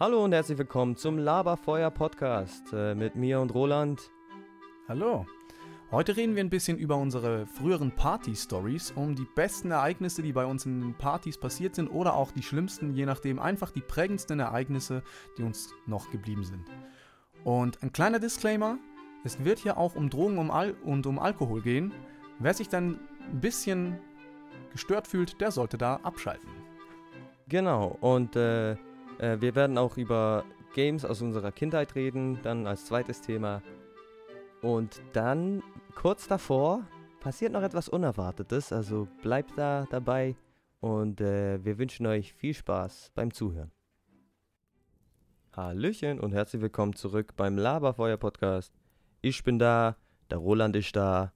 Hallo und herzlich willkommen zum Laberfeuer Podcast äh, mit mir und Roland. Hallo. Heute reden wir ein bisschen über unsere früheren Party-Stories, um die besten Ereignisse, die bei uns in den Partys passiert sind, oder auch die schlimmsten, je nachdem, einfach die prägendsten Ereignisse, die uns noch geblieben sind. Und ein kleiner Disclaimer: Es wird hier auch um Drogen um Al und um Alkohol gehen. Wer sich dann ein bisschen gestört fühlt, der sollte da abschalten. Genau, und äh, äh, wir werden auch über Games aus unserer Kindheit reden, dann als zweites Thema. Und dann, kurz davor, passiert noch etwas Unerwartetes, also bleibt da dabei und äh, wir wünschen euch viel Spaß beim Zuhören. Hallöchen und herzlich willkommen zurück beim Laberfeuer Podcast. Ich bin da, der Roland ist da,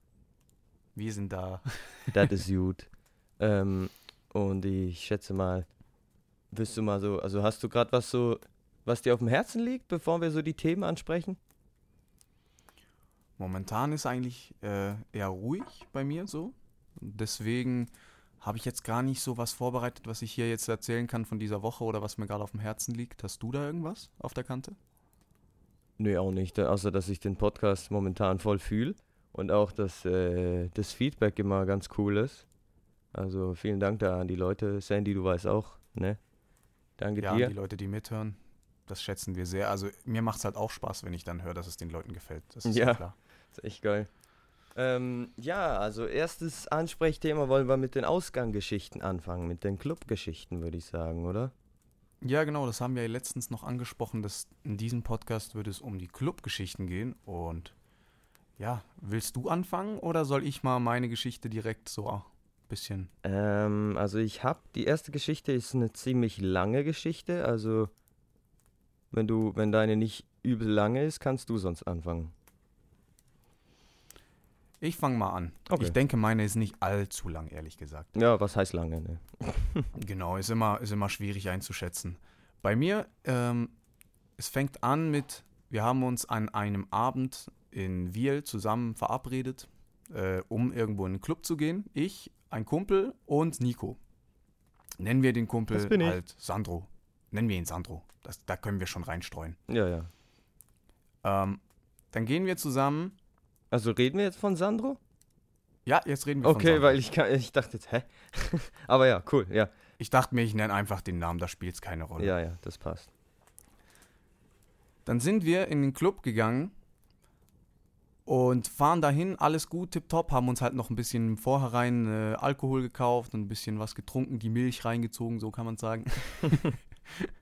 Wir sind da. das ist gut. Ähm, und ich schätze mal, wirst du mal so, also hast du gerade was so, was dir auf dem Herzen liegt, bevor wir so die Themen ansprechen? Momentan ist eigentlich äh, eher ruhig bei mir so. Deswegen habe ich jetzt gar nicht so was vorbereitet, was ich hier jetzt erzählen kann von dieser Woche oder was mir gerade auf dem Herzen liegt. Hast du da irgendwas auf der Kante? Nö, auch nicht, außer dass ich den Podcast momentan voll fühle und auch, dass äh, das Feedback immer ganz cool ist. Also vielen Dank da an die Leute. Sandy, du weißt auch, ne? Danke ja, dir. die Leute, die mithören, das schätzen wir sehr. Also mir macht es halt auch Spaß, wenn ich dann höre, dass es den Leuten gefällt. Das ist Ja. ja klar. Das ist echt geil. Ähm, ja, also erstes Ansprechthema wollen wir mit den Ausgangsgeschichten anfangen, mit den Clubgeschichten, würde ich sagen, oder? Ja, genau, das haben wir ja letztens noch angesprochen, dass in diesem Podcast würde es um die Clubgeschichten gehen. Und ja, willst du anfangen oder soll ich mal meine Geschichte direkt so bisschen Ähm, also ich habe, die erste Geschichte ist eine ziemlich lange Geschichte, also wenn du, wenn deine nicht übel lange ist, kannst du sonst anfangen. Ich fange mal an. Okay. Ich denke, meine ist nicht allzu lang, ehrlich gesagt. Ja, was heißt lange, ne? Genau, ist immer, ist immer schwierig einzuschätzen. Bei mir, ähm, es fängt an mit, wir haben uns an einem Abend in Wiel zusammen verabredet, äh, um irgendwo in einen Club zu gehen. Ich, ein Kumpel und Nico. Nennen wir den Kumpel Das bin ich. halt Sandro. Nennen wir ihn Sandro. Das, da können wir schon reinstreuen. Ja, ja. Ähm, dann gehen wir zusammen. Also reden wir jetzt von Sandro? Ja, jetzt reden wir von Okay, Sandro. weil ich, kann, ich dachte jetzt, hä? Aber ja, cool, ja. Ich dachte mir, ich nenne einfach den Namen, da spielt es keine Rolle. Ja, ja, das passt. Dann sind wir in den Club gegangen und fahren dahin, alles gut, tipptopp, haben uns halt noch ein bisschen im Vorhinein äh, Alkohol gekauft und ein bisschen was getrunken, die Milch reingezogen, so kann man sagen.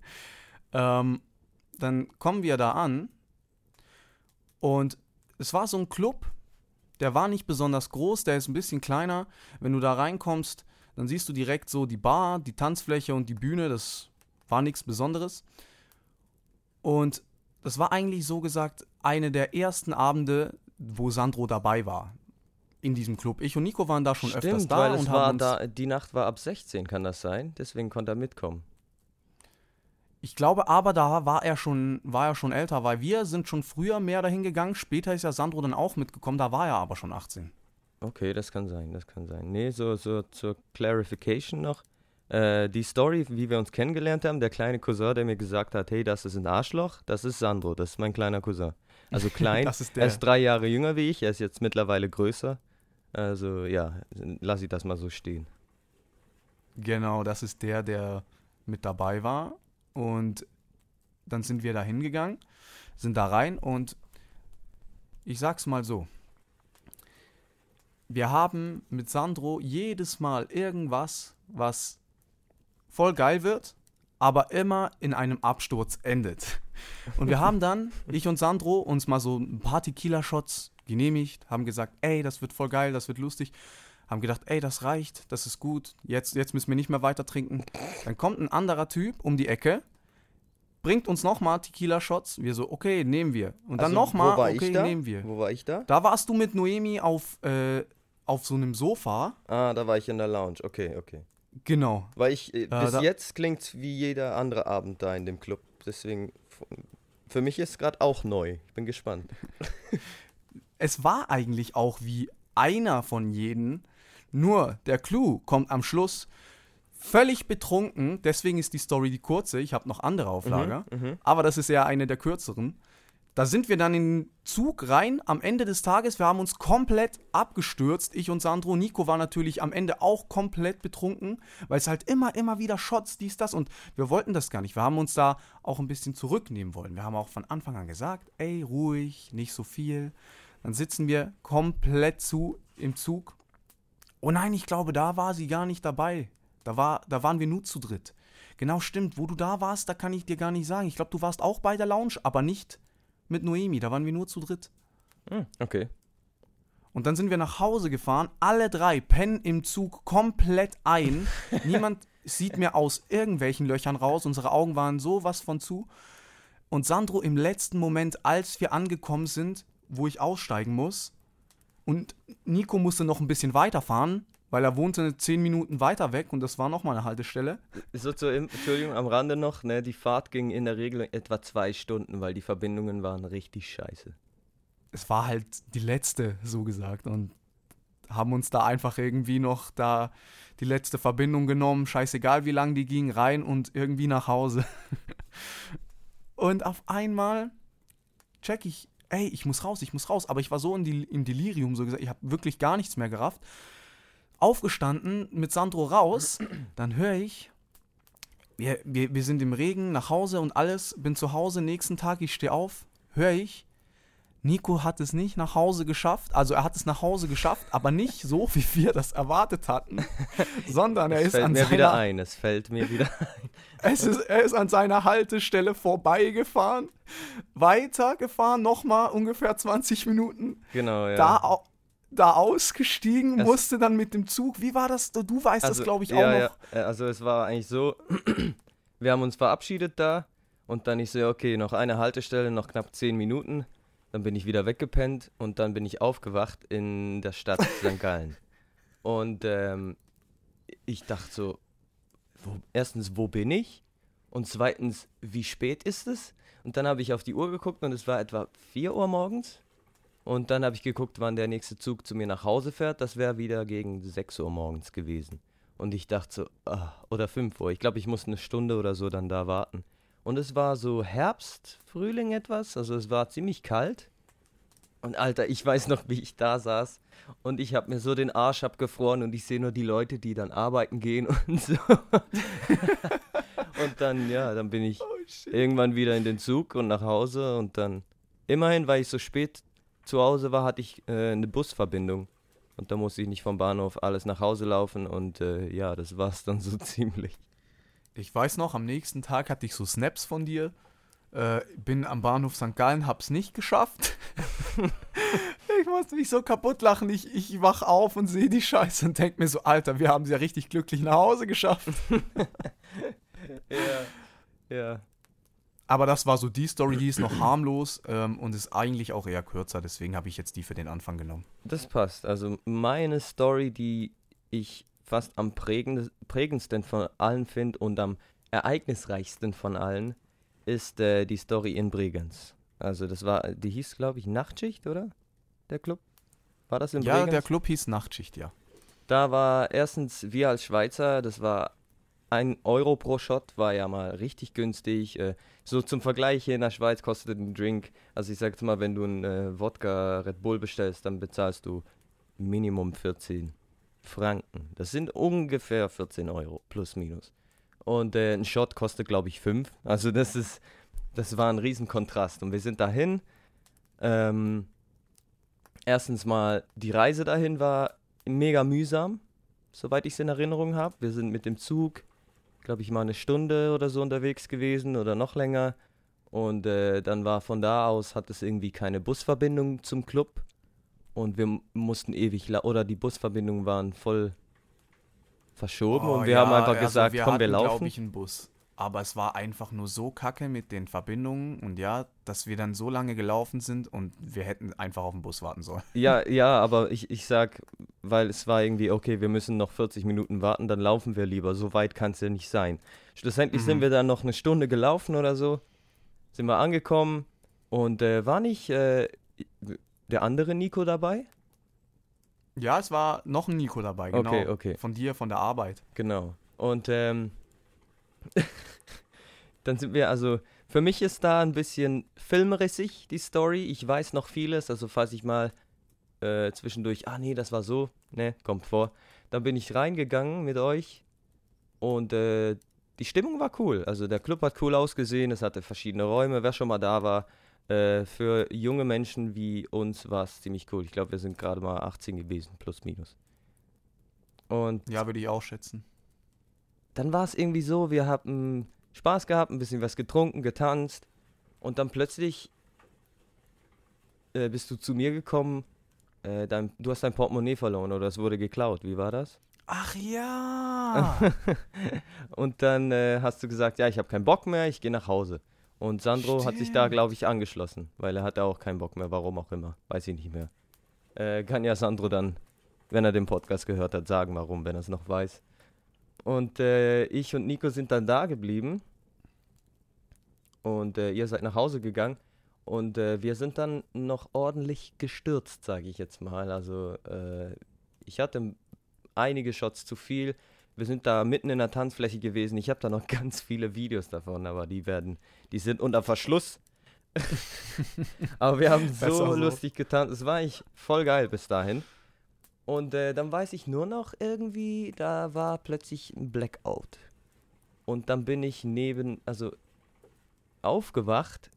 ähm, dann kommen wir da an und es war so ein Club, der war nicht besonders groß, der ist ein bisschen kleiner. Wenn du da reinkommst, dann siehst du direkt so die Bar, die Tanzfläche und die Bühne, das war nichts Besonderes. Und das war eigentlich so gesagt eine der ersten Abende, wo Sandro dabei war. In diesem Club. Ich und Nico waren da schon öfters Stimmt, da weil und haben uns, da, die Nacht war ab 16, kann das sein? Deswegen konnte er mitkommen. Ich glaube aber, da war er schon, war er schon älter, weil wir sind schon früher mehr dahin gegangen. Später ist ja Sandro dann auch mitgekommen, da war er aber schon 18. Okay, das kann sein, das kann sein. Nee, so, so zur Clarification noch. Äh, die Story, wie wir uns kennengelernt haben, der kleine Cousin, der mir gesagt hat, hey, das ist ein Arschloch, das ist Sandro, das ist mein kleiner Cousin. Also klein, Das ist er der. ist drei Jahre jünger wie ich, er ist jetzt mittlerweile größer. Also ja, lass ich das mal so stehen. Genau, das ist der, der mit dabei war. Und dann sind wir da hingegangen, sind da rein und ich sag's mal so. Wir haben mit Sandro jedes Mal irgendwas, was voll geil wird, aber immer in einem Absturz endet. Und wir haben dann, ich und Sandro, uns mal so ein paar Tequila-Shots genehmigt, haben gesagt, ey, das wird voll geil, das wird lustig. Haben gedacht, ey, das reicht, das ist gut, jetzt, jetzt müssen wir nicht mehr weiter trinken. Dann kommt ein anderer Typ um die Ecke, bringt uns nochmal Tequila-Shots. Wir so, okay, nehmen wir. Und dann Also, nochmal, wo war okay, ich da? nehmen wir. Wo war ich da? Da warst du mit Noemi auf, äh, auf so einem Sofa. Ah, da war ich in der Lounge, okay, okay. Genau. Weil ich, äh, bis jetzt klingt's wie jeder andere Abend da in dem Club. Deswegen, für mich ist gerade auch neu. Ich bin gespannt. Es war eigentlich auch wie einer von jenen, nur der Clou kommt am Schluss. völlig betrunken. Deswegen ist die Story die kurze. Ich habe noch andere auf Lager. Mhm, mhm. Aber das ist eher eine der kürzeren. Da sind wir dann in den Zug rein. Am Ende des Tages, wir haben uns komplett abgestürzt. Ich und Sandro. Nico war natürlich am Ende auch komplett betrunken, weil es halt immer, immer wieder Shots, dies, das. Und wir wollten das gar nicht. Wir haben uns da auch ein bisschen zurücknehmen wollen. Wir haben auch von Anfang an gesagt, ey, ruhig, nicht so viel. Dann sitzen wir komplett zu im Zug. Oh nein, ich glaube, da war sie gar nicht dabei. Da, war, da waren wir nur zu dritt. Genau stimmt, wo du da warst, da kann ich dir gar nicht sagen. Ich glaube, du warst auch bei der Lounge, aber nicht mit Noemi. Da waren wir nur zu dritt. Hm, okay. Und dann sind wir nach Hause gefahren, alle drei pennen im Zug komplett ein. Niemand sieht mehr aus irgendwelchen Löchern raus. Unsere Augen waren sowas von zu. Und Sandro im letzten Moment, als wir angekommen sind, wo ich aussteigen muss, und Nico musste noch ein bisschen weiterfahren, weil er wohnte zehn Minuten weiter weg und das war nochmal eine Haltestelle. So zur Entschuldigung, am Rande noch, ne, die Fahrt ging in der Regel etwa zwei Stunden, weil die Verbindungen waren richtig scheiße. Es war halt die letzte, so gesagt. Und haben uns da einfach irgendwie noch da die letzte Verbindung genommen, scheißegal wie lang die ging, rein und irgendwie nach Hause. und auf einmal check ich, ey, ich muss raus, ich muss raus. Aber ich war so in die, im Delirium, so gesagt, ich habe wirklich gar nichts mehr gerafft. Aufgestanden, mit Sandro raus, dann höre ich, wir, wir, wir sind im Regen, nach Hause und alles, bin zu Hause, nächsten Tag, ich stehe auf, höre ich, Nico hat es nicht nach Hause geschafft. Also er hat es nach Hause geschafft, aber nicht so, wie wir das erwartet hatten, sondern er Es ist fällt an mir wieder seiner, ein, es fällt mir wieder ein. es ist, er ist an seiner Haltestelle vorbeigefahren, weitergefahren, nochmal ungefähr 20 Minuten, Genau, ja. da, da ausgestiegen, Es- musste dann mit dem Zug. Wie war das? Du, weißt das, glaube ich, auch ja, noch. Ja, äh, also es war eigentlich so, wir haben uns verabschiedet da und dann ich so, okay, noch eine Haltestelle, noch knapp zehn Minuten. Dann bin ich wieder weggepennt und dann bin ich aufgewacht in der Stadt St. Gallen. Und ähm, ich dachte so, wo, erstens, wo bin ich? Und zweitens, wie spät ist es? Und dann habe ich auf die Uhr geguckt und es war etwa 4 Uhr morgens. Und dann habe ich geguckt, wann der nächste Zug zu mir nach Hause fährt. Das wäre wieder gegen 6 Uhr morgens gewesen. Und ich dachte so, ah, oder 5 Uhr. Ich glaube, ich musste eine Stunde oder so dann da warten. Und es war so Herbst, Frühling etwas. Also es war ziemlich kalt. Und Alter, ich weiß noch, wie ich da saß. Und ich habe mir so den Arsch abgefroren und ich sehe nur die Leute, die dann arbeiten gehen und so. und dann, ja, dann bin ich Oh, irgendwann wieder in den Zug und nach Hause und dann immerhin, weil ich so spät zu Hause war, hatte ich äh, eine Busverbindung und da musste ich nicht vom Bahnhof alles nach Hause laufen und äh, ja, das war's dann so ziemlich. Ich weiß noch, am nächsten Tag hatte ich so Snaps von dir. Äh, bin am Bahnhof St. Gallen, hab's nicht geschafft. ich musste mich so kaputt lachen. Ich, ich wach auf und sehe die Scheiße und denk mir so, Alter, wir haben sie ja richtig glücklich nach Hause geschafft. Ja. Ja. Aber das war so die Story, die ist noch harmlos ähm, und ist eigentlich auch eher kürzer. Deswegen habe ich jetzt die für den Anfang genommen. Das passt. Also meine Story, die ich fast am prägend, prägendsten von allen finde und am ereignisreichsten von allen, ist äh, die Story in Bregenz. Also das war, die hieß glaube ich Nachtschicht, oder? Der Club? War das in Ja, Bregenz? der Club hieß Nachtschicht, ja. Da war erstens, wir als Schweizer, das war ein Euro pro Shot, war ja mal richtig günstig. Äh, so zum Vergleich hier in der Schweiz kostet ein Drink, also ich sag jetzt mal, wenn du einen äh, Wodka Red Bull bestellst, dann bezahlst du Minimum 14 Franken. Das sind ungefähr 14 Euro, plus minus. Und äh, ein Shot kostet, glaube ich, 5. Also das ist, das war ein Riesenkontrast. Und wir sind dahin. Ähm, erstens mal, die Reise dahin war mega mühsam, soweit ich es in Erinnerung habe. Wir sind mit dem Zug, glaube ich, mal eine Stunde oder so unterwegs gewesen oder noch länger. Und äh, dann war von da aus, hat es irgendwie keine Busverbindung zum Club. Und wir mussten ewig, oder die Busverbindungen waren voll verschoben. und wir haben einfach also gesagt, wir komm, wir hatten, laufen. glaube ich, einen Bus. Aber es war einfach nur so kacke mit den Verbindungen und ja, dass wir dann so lange gelaufen sind und wir hätten einfach auf den Bus warten sollen. Ja, ja, aber ich, ich sag, weil es war irgendwie, okay, wir müssen noch 40 Minuten warten, dann laufen wir lieber. So weit kann es ja nicht sein. Schlussendlich Mhm. sind wir dann noch eine Stunde gelaufen oder so, sind wir angekommen und äh, war nicht äh, der andere Nico dabei? Ja, es war noch ein Nico dabei, genau. Okay, okay. Von dir, von der Arbeit. Genau. Und ähm, dann sind wir also, für mich ist da ein bisschen filmrissig die Story. Ich weiß noch vieles, also falls ich mal äh, zwischendurch, ah nee, das war so, ne, kommt vor. Dann bin ich reingegangen mit euch und äh, die Stimmung war cool. Also der Club hat cool ausgesehen, es hatte verschiedene Räume. Wer schon mal da war, äh, für junge Menschen wie uns war es ziemlich cool. Ich glaube, wir sind gerade mal 18 gewesen, plus minus. Und Ja, würde ich auch schätzen. Dann war es irgendwie so, wir haben Spaß gehabt, ein bisschen was getrunken, getanzt und dann plötzlich äh, bist du zu mir gekommen, äh, dein, du hast dein Portemonnaie verloren oder es wurde geklaut. Wie war das? Ach ja! und dann äh, hast du gesagt, ja, ich habe keinen Bock mehr, ich gehe nach Hause. Und Sandro hat sich da, Stimmt. glaube ich, angeschlossen, weil er hatte auch keinen Bock mehr, warum auch immer, weiß ich nicht mehr. Äh, kann ja Sandro dann, wenn er den Podcast gehört hat, sagen, warum, wenn er es noch weiß. Und äh, ich und Nico sind dann da geblieben und äh, ihr seid nach Hause gegangen und äh, wir sind dann noch ordentlich gestürzt, sage ich jetzt mal. Also äh, ich hatte einige Shots zu viel. Wir sind da mitten in der Tanzfläche gewesen. Ich habe da noch ganz viele Videos davon, aber die werden, die sind unter Verschluss. aber wir haben so, so. lustig getanzt. Es war eigentlich voll geil bis dahin. Und äh, dann weiß ich nur noch irgendwie, da war plötzlich ein Blackout. Und dann bin ich neben, also aufgewacht,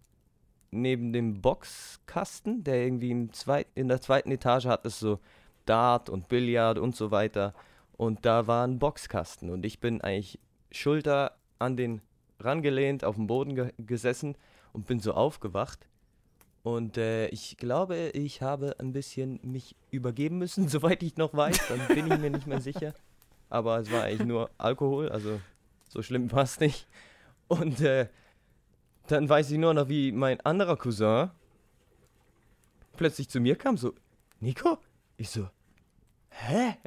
neben dem Boxkasten, der irgendwie im zweit, in der zweiten Etage hat es so Dart und Billard und so weiter. Und da war ein Boxkasten und ich bin eigentlich Schulter an den rangelehnt, auf dem Boden ge gesessen und bin so aufgewacht. Und äh, ich glaube, ich habe ein bisschen mich übergeben müssen, soweit ich noch weiß. Dann bin ich mir nicht mehr sicher. Aber es war eigentlich nur Alkohol, also so schlimm war es nicht. Und äh, dann weiß ich nur noch, wie mein anderer Cousin plötzlich zu mir kam, so, Nico? Ich so, hä?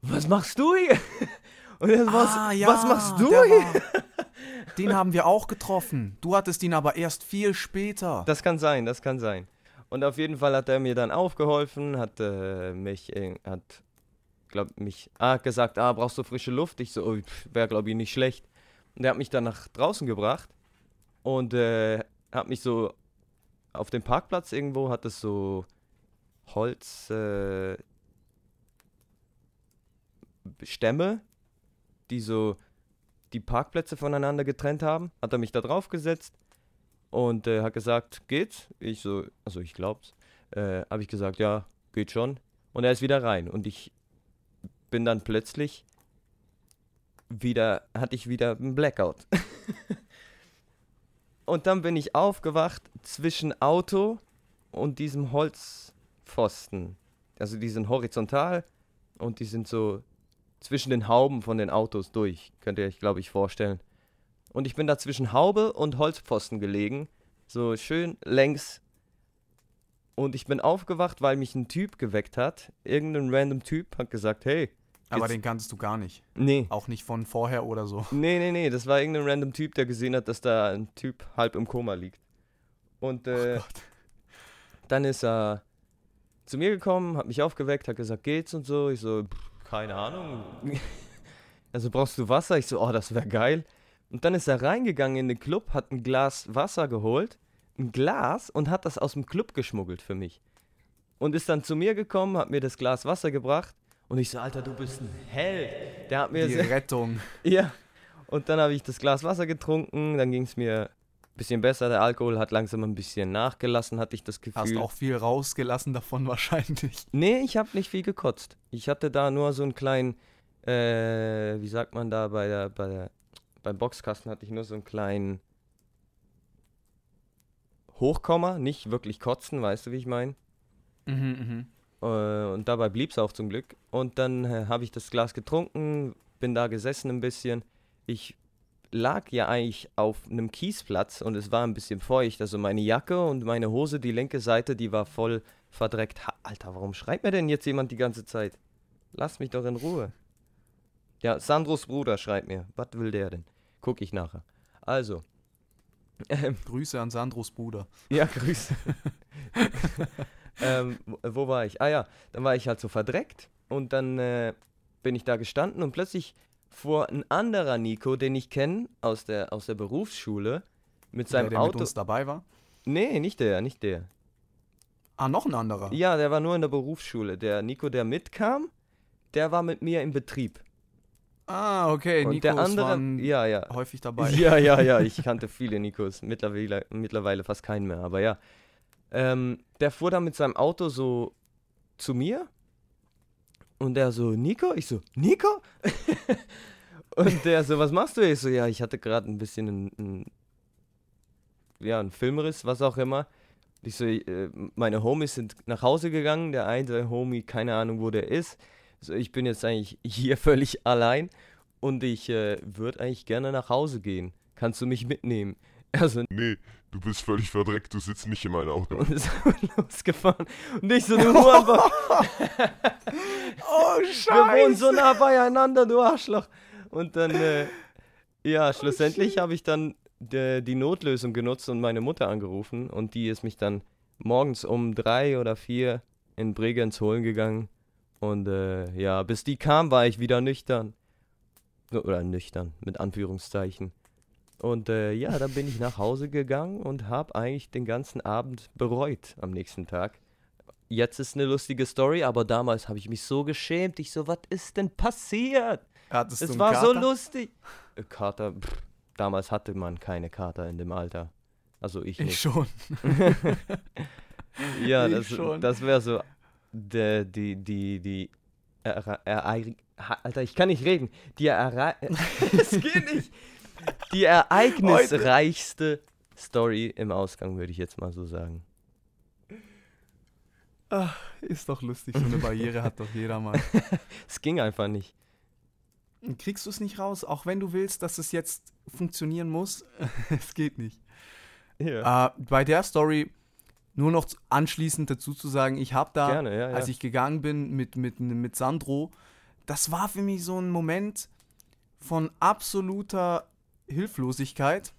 Was machst du hier? Und er so, was, Ah, ja, was machst du hier? war- Den haben wir auch getroffen. Du hattest ihn aber erst viel später. Das kann sein, das kann sein. Und auf jeden Fall hat er mir dann aufgeholfen, hat äh, mich, äh, hat, glaub mich, ah, gesagt, ah, brauchst du frische Luft? Ich so, oh, wäre glaube ich nicht schlecht. Und er hat mich dann nach draußen gebracht und äh, hat mich so auf dem Parkplatz irgendwo, hat es so Holz, äh, Stämme, die so die Parkplätze voneinander getrennt haben, hat er mich da drauf gesetzt und äh, hat gesagt, geht's? Ich so, also ich glaub's. Äh, habe ich gesagt, ja, geht schon. Und er ist wieder rein und ich bin dann plötzlich wieder, hatte ich wieder einen Blackout. und dann bin ich aufgewacht zwischen Auto und diesem Holzpfosten. Also die sind horizontal und die sind so zwischen den Hauben von den Autos durch. Könnt ihr euch, glaube ich, vorstellen. Und ich bin da zwischen Haube und Holzpfosten gelegen. So schön längs. Und ich bin aufgewacht, weil mich ein Typ geweckt hat. Irgendein random Typ hat gesagt, hey. aber den kanntest du gar nicht. Nee. Auch nicht von vorher oder so. Nee, nee, nee. Das war irgendein random Typ, der gesehen hat, dass da ein Typ halb im Koma liegt. Und äh, Gott. dann ist er zu mir gekommen, hat mich aufgeweckt, hat gesagt, geht's und so. Ich so, "Pff, keine Ahnung. Also brauchst du Wasser? Ich so, oh, das wäre geil. Und dann ist er reingegangen in den Club, hat ein Glas Wasser geholt, ein Glas und hat das aus dem Club geschmuggelt für mich. Und ist dann zu mir gekommen, hat mir das Glas Wasser gebracht und ich so, Alter, du bist ein Held. Der hat mir Die Rettung. ja. Und dann habe ich das Glas Wasser getrunken, dann ging es mir bisschen besser. Der Alkohol hat langsam ein bisschen nachgelassen, hatte ich das Gefühl. Hast auch viel rausgelassen davon wahrscheinlich. Nee, ich habe nicht viel gekotzt. Ich hatte da nur so einen kleinen, äh, wie sagt man da bei der, bei der, beim Boxkasten hatte ich nur so einen kleinen Hochkomma, nicht wirklich kotzen, weißt du, wie ich meine? Mhm, mhm. Äh, und dabei blieb es auch zum Glück. Und dann äh, habe ich das Glas getrunken, bin da gesessen ein bisschen. Ich lag ja eigentlich auf einem Kiesplatz und es war ein bisschen feucht. Also meine Jacke und meine Hose, die linke Seite, die war voll verdreckt. Ha, Alter, warum schreibt mir denn jetzt jemand die ganze Zeit? Lass mich doch in Ruhe. Ja, Sandros Bruder schreibt mir. Was will der denn? Guck ich nachher. Also. Ähm, Grüße an Sandros Bruder. ja, Grüße. ähm, wo, war ich? Ah ja, dann war ich halt so verdreckt und dann äh, bin ich da gestanden und plötzlich fuhr ein anderer Nico, den ich kenne aus der, aus der Berufsschule, mit Der, seinem der mit Auto. uns dabei war. Nee, nicht der, nicht der. Ah, noch ein anderer. Ja, der war nur in der Berufsschule. Der Nico, der mitkam, der war mit mir im Betrieb. Ah, okay. Und Nikos der andere, waren ja, ja. häufig dabei. Ja, ja, ja, ich kannte viele Nikos. Mittlerweile, mittlerweile fast keinen mehr, aber ja. Ähm, der fuhr dann mit seinem Auto so zu mir und der so, Nico? Ich so, Nico? und der so, was machst du? Ich so, ja, ich hatte gerade ein bisschen einen, ja, einen Filmriss, was auch immer. Ich so, äh, meine Homies sind nach Hause gegangen, der eine Homie, keine Ahnung, wo der ist. So, ich bin jetzt eigentlich hier völlig allein und ich äh, würde eigentlich gerne nach Hause gehen. Kannst du mich mitnehmen? Also, Nee, du bist völlig verdreckt, du sitzt nicht in meinem Auto. und ist losgefahren. Und ich so, du Hurenbock, Oh, wir wohnen so nah beieinander, du Arschloch. Und dann, äh, ja, schlussendlich habe ich dann de, die Notlösung genutzt und meine Mutter angerufen. Und die ist mich dann morgens um drei oder vier in Bregenz holen gegangen. Und äh, ja, bis die kam, war ich wieder nüchtern. Oder nüchtern, mit Anführungszeichen. Und äh, ja, dann bin ich nach Hause gegangen und habe eigentlich den ganzen Abend bereut am nächsten Tag. Jetzt ist eine lustige Story, aber damals habe ich mich so geschämt. Ich so, was ist denn passiert? Hattest Es war so Kater? lustig. Äh, Kater, pff, damals hatte man keine Kater in dem Alter. Also ich Ich nicht. schon. Ja, ich das, schon. das wäre so die, die, die, Ere- Ereig- Ha- Alter, ich kann nicht reden. Die Erei Es geht nicht. Die ereignisreichste Story im Ausgang, würde ich jetzt mal so sagen. Ach, ist doch lustig, so eine Barriere hat doch jeder mal. Es ging einfach nicht. Kriegst du es nicht raus, auch wenn du willst, dass es jetzt funktionieren muss? es geht nicht. Ja. Äh, bei der Story nur noch anschließend dazu zu sagen, ich habe da, Gerne, ja, ja. als ich gegangen bin mit, mit, mit Sandro, das war für mich so ein Moment von absoluter Hilflosigkeit.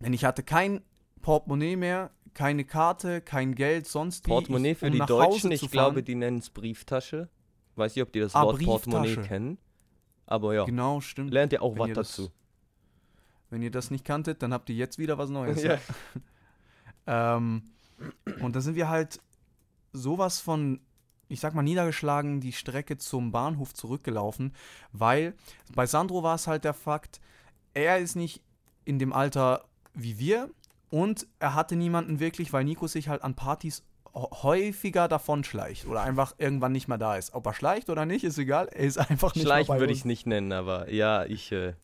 Denn ich hatte kein Portemonnaie mehr, keine Karte, kein Geld, sonst. Portemonnaie für um die Deutschen, ich glaube, die nennen es Brieftasche. Weiß nicht, ob die das Ah, Wort Portemonnaie kennen. Aber ja, Genau, stimmt. lernt ihr auch Wenn was ihr das- dazu. Wenn ihr das nicht kanntet, dann habt ihr jetzt wieder was Neues. Ja. Ähm, und da sind wir halt sowas von, ich sag mal, niedergeschlagen die Strecke zum Bahnhof zurückgelaufen, weil bei Sandro war es halt der Fakt, er ist nicht in dem Alter wie wir und er hatte niemanden wirklich, weil Nico sich halt an Partys häufiger davon schleicht oder einfach irgendwann nicht mehr da ist. Ob er schleicht oder nicht, ist egal. Er ist einfach nicht Schleichen würde ich es nicht nennen, aber ja, ich äh,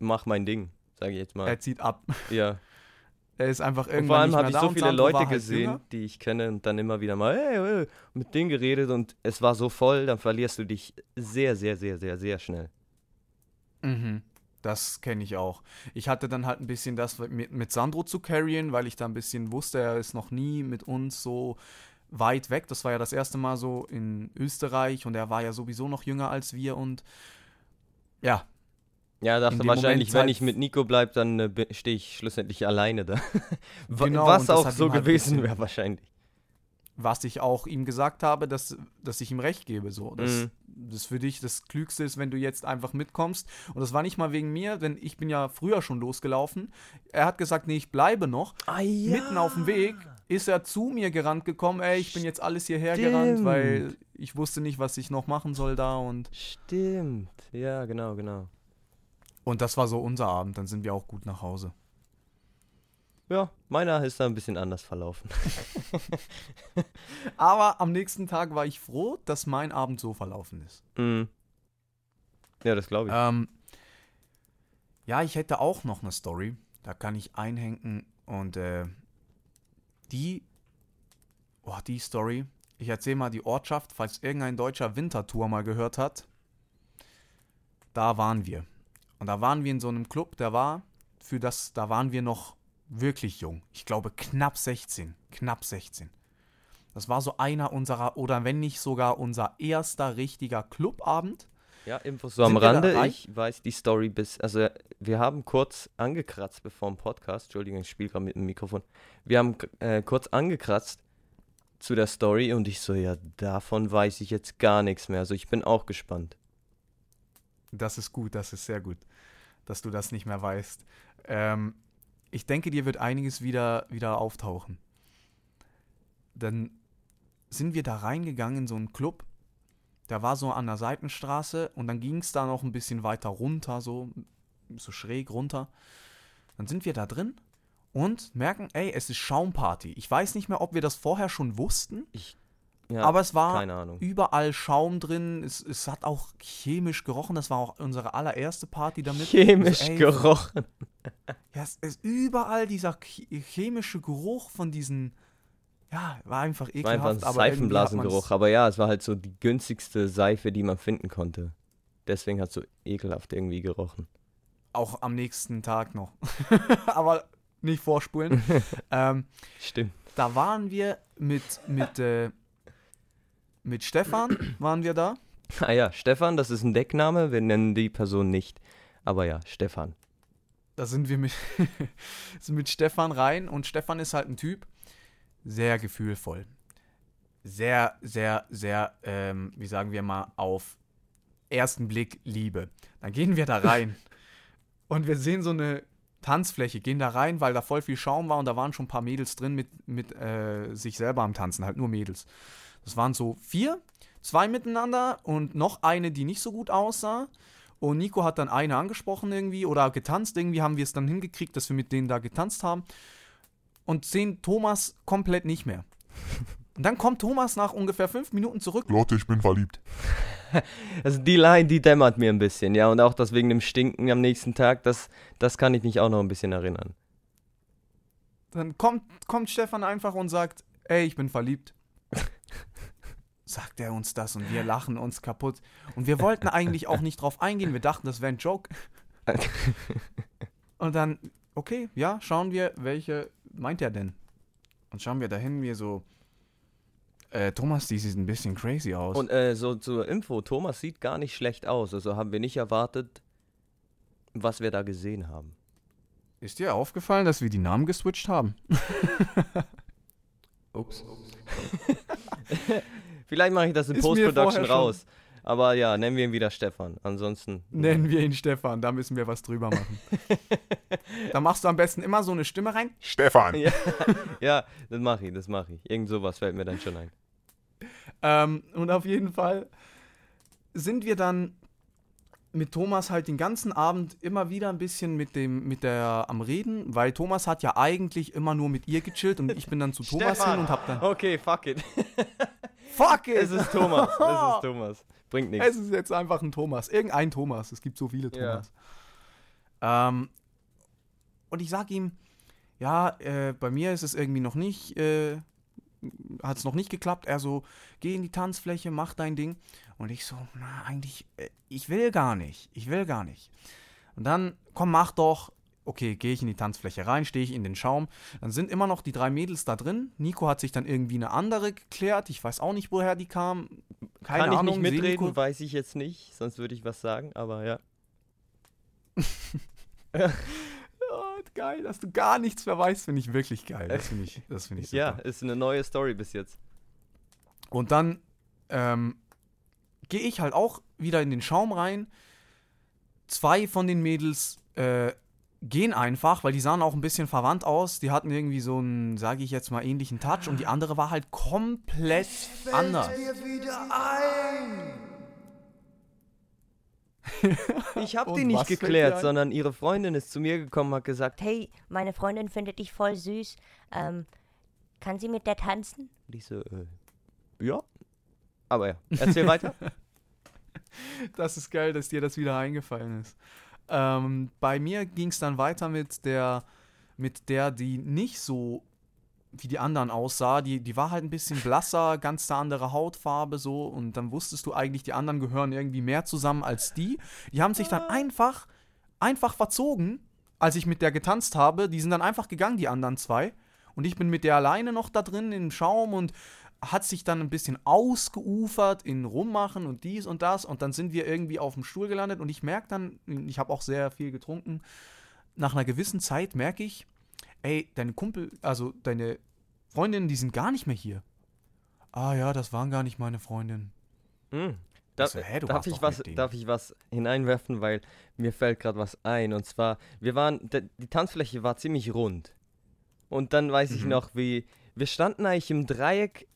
mach mein Ding, sage ich jetzt mal. Er zieht ab. ja. Er ist einfach Und irgendwann vor allem habe ich da so viele Leute halt gesehen, jünger. die ich kenne und dann immer wieder mal hey, hey, mit denen geredet und es war so voll, dann verlierst du dich sehr, sehr, sehr, sehr, sehr schnell. Mhm. Das kenne ich auch. Ich hatte dann halt ein bisschen das mit, mit Sandro zu carryen, weil ich da ein bisschen wusste, er ist noch nie mit uns so weit weg. Das war ja das erste Mal so in Österreich und er war ja sowieso noch jünger als wir und ja, Ja, dachte wahrscheinlich, Moment wenn halt- ich mit Nico bleibe, dann äh, stehe ich schlussendlich alleine da. Genau, Was auch so halt gewesen wäre wahrscheinlich. Was ich auch ihm gesagt habe, dass, dass ich ihm recht gebe. So. Das, Mhm. das für dich das Klügste ist, wenn du jetzt einfach mitkommst. Und das war nicht mal wegen mir, denn ich bin ja früher schon losgelaufen. Er hat gesagt, nee, ich bleibe noch. Ah, ja. Mitten auf dem Weg ist er zu mir gerannt gekommen, ey, ich bin jetzt alles hierher Stimmt. gerannt, weil ich wusste nicht, was ich noch machen soll da und Stimmt. Ja, genau, genau. und das war so unser Abend, dann sind wir auch gut nach Hause. Ja, meiner ist da ein bisschen anders verlaufen. Aber am nächsten Tag war ich froh, dass mein Abend so verlaufen ist. Mhm. Ja, das glaube ich. Ähm, ja, ich hätte auch noch eine Story, da kann ich einhängen und äh, die, oh, die Story, ich erzähle mal die Ortschaft, falls irgendein deutscher Wintertour mal gehört hat. Da waren wir. Und da waren wir in so einem Club, der war für das, da waren wir noch wirklich jung. Ich glaube knapp 16. Knapp 16. Das war so einer unserer, oder wenn nicht sogar unser erster richtiger Clubabend. Ja, Infos so am Rande. Ich weiß die Story bis. Also, wir haben kurz angekratzt bevor dem Podcast. Entschuldigung, ich spiele gerade mit dem Mikrofon. Wir haben äh, kurz angekratzt zu der Story und ich so, ja, davon weiß ich jetzt gar nichts mehr. Also, ich bin auch gespannt. Das ist gut, das ist sehr gut, dass du das nicht mehr weißt. Ähm, ich denke, dir wird einiges wieder, wieder auftauchen. Dann sind wir da reingegangen in so einen Club. Der war so an der Seitenstraße und dann ging es da noch ein bisschen weiter runter, so, so schräg runter. Dann sind wir da drin und merken, ey, es ist Schaumparty. Ich weiß nicht mehr, ob wir das vorher schon wussten, Ja, aber es war überall Schaum drin. Es, es hat auch chemisch gerochen. Das war auch unsere allererste Party damit. Chemisch Also, ey, gerochen. Ja, es ist überall dieser ch- chemische Geruch von diesen. Ja, war einfach Es war einfach ekelhaft. ein Seifenblasengeruch. Aber ja, es war halt so die günstigste Seife, die man finden konnte. Deswegen hat es so ekelhaft irgendwie gerochen. Auch am nächsten Tag noch. aber nicht vorspulen. ähm, Stimmt. da waren wir mit, mit, äh, mit Stefan, waren wir da. Ah ja, Stefan, das ist ein Deckname. Wir nennen die Person nicht. Aber ja, Stefan. Da sind wir mit, sind mit Stefan rein und Stefan ist halt ein Typ, sehr gefühlvoll. Sehr, sehr, sehr, ähm, wie sagen wir mal, auf ersten Blick Liebe. Dann gehen wir da rein und wir sehen so eine Tanzfläche, gehen da rein, weil da voll viel Schaum war und da waren schon ein paar Mädels drin mit, mit äh, sich selber am Tanzen, halt nur Mädels. Das waren so vier, zwei miteinander und noch eine, die nicht so gut aussah. Und Nico hat dann eine angesprochen irgendwie oder getanzt. Irgendwie haben wir es dann hingekriegt, dass wir mit denen da getanzt haben. Und sehen Thomas komplett nicht mehr. Und dann kommt Thomas nach ungefähr fünf Minuten zurück. Leute, ich bin verliebt. Also die Line, die dämmert mir ein bisschen, ja. Und auch das wegen dem Stinken am nächsten Tag, das, das kann ich mich auch noch ein bisschen erinnern. Dann kommt, kommt Stefan einfach und sagt, ey, ich bin verliebt. Sagt er uns das und wir lachen uns kaputt. Und wir wollten eigentlich auch nicht drauf eingehen. Wir dachten, das wäre ein Joke. Und dann, okay, ja, schauen wir, welche meint er denn? Und schauen wir dahin, wir so, äh, Thomas, die sieht ein bisschen crazy aus. Und äh, so zur Info, Thomas sieht gar nicht schlecht aus. Also haben wir nicht erwartet, was wir da gesehen haben. ist dir aufgefallen, dass wir die Namen geswitcht haben? Ups. Vielleicht mache ich das in Post-Production raus. Aber ja, nennen wir ihn wieder Stefan. Ansonsten. Nennen wir ihn Stefan, da müssen wir was drüber machen. da machst du am besten immer so eine Stimme rein. Stefan! Ja, ja das mache ich, das mache ich. Irgend sowas fällt mir dann schon ein. Ähm, und auf jeden Fall sind wir dann mit Thomas halt den ganzen Abend immer wieder ein bisschen mit dem mit der am Reden, weil Thomas hat ja eigentlich immer nur mit ihr gechillt und ich bin dann zu Thomas Stefan! hin und hab dann Okay, fuck it. Fuck it! Es ist Thomas. Es ist Thomas. Bringt nichts. Es ist jetzt einfach ein Thomas. Irgendein Thomas. Es gibt so viele Ja. Thomas. Ähm, und ich sag ihm, ja, äh, bei mir ist es irgendwie noch nicht, äh, hat es noch nicht geklappt. Er so, geh in die Tanzfläche, mach dein Ding. Und ich so, na, eigentlich, äh, ich will gar nicht. Ich will gar nicht. Und dann, komm, mach doch. Okay, gehe ich in die Tanzfläche rein, stehe ich in den Schaum. Dann sind immer noch die drei Mädels da drin. Nico hat sich dann irgendwie eine andere geklärt. Ich weiß auch nicht, woher die kam. Keine Kann ich Ahnung. nicht seh mitreden, Nico- weiß ich jetzt nicht. Sonst würde ich was sagen, aber ja. Oh, geil, dass du gar nichts mehr weißt, finde ich wirklich geil. Das finde ich, das finde ich super. Ja, ist eine neue Story bis jetzt. Und dann ähm, gehe ich halt auch wieder in den Schaum rein. Zwei von den Mädels äh, gehen einfach, weil die sahen auch ein bisschen verwandt aus. Die hatten irgendwie so einen, sage ich jetzt mal, ähnlichen Touch und die andere war halt komplett anders. Ich habe Und die nicht fällt geklärt, sondern ihre Freundin ist zu mir gekommen, hat gesagt, Hey, meine Freundin findet dich voll süß. Ähm, kann sie mit der tanzen? Und ich so, äh, ja. Aber ja, erzähl weiter. Das ist geil, dass dir das wieder eingefallen ist. Ähm, bei mir ging es dann weiter mit der, mit der, die nicht so wie die anderen aussah. Die, die war halt ein bisschen blasser, ganz eine andere Hautfarbe so. Und dann wusstest du eigentlich, die anderen gehören irgendwie mehr zusammen als die. Die haben sich dann einfach, einfach verzogen, als ich mit der getanzt habe. Die sind dann einfach gegangen, die anderen zwei. Und ich bin mit der alleine noch da drin im Schaum und hat sich dann ein bisschen ausgeufert in Rummachen und dies und das und dann sind wir irgendwie auf dem Stuhl gelandet und ich merke dann, ich habe auch sehr viel getrunken, nach einer gewissen Zeit merke ich, ey, deine Kumpel, also deine Freundinnen, die sind gar nicht mehr hier. Ah ja, das waren gar nicht meine Freundinnen. Hm. Darf, so, hä, du darf, ich was, darf ich was hineinwerfen, weil mir fällt gerade was ein. Und zwar, wir waren, die Tanzfläche war ziemlich rund. Und dann weiß ich Mhm. noch, wie, wir standen eigentlich im Dreieck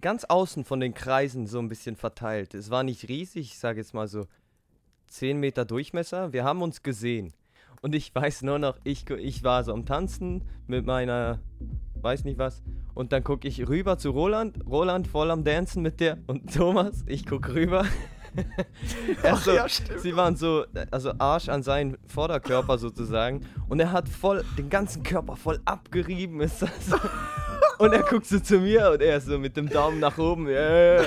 ganz außen von den Kreisen so ein bisschen verteilt. Es war nicht riesig, ich sage jetzt mal so 10 Meter Durchmesser. Wir haben uns gesehen. Und ich weiß nur noch, ich, ich war so am Tanzen mit meiner, weiß nicht was. Und dann gucke ich rüber zu Roland. Roland voll am Dancen mit der. Und Thomas, ich gucke rüber. er so, sie waren so, also Arsch an seinen Vorderkörper sozusagen. Und er hat voll, den ganzen Körper voll abgerieben. Ist das so. Und er guckt so zu mir und er so mit dem Daumen nach oben. Yeah.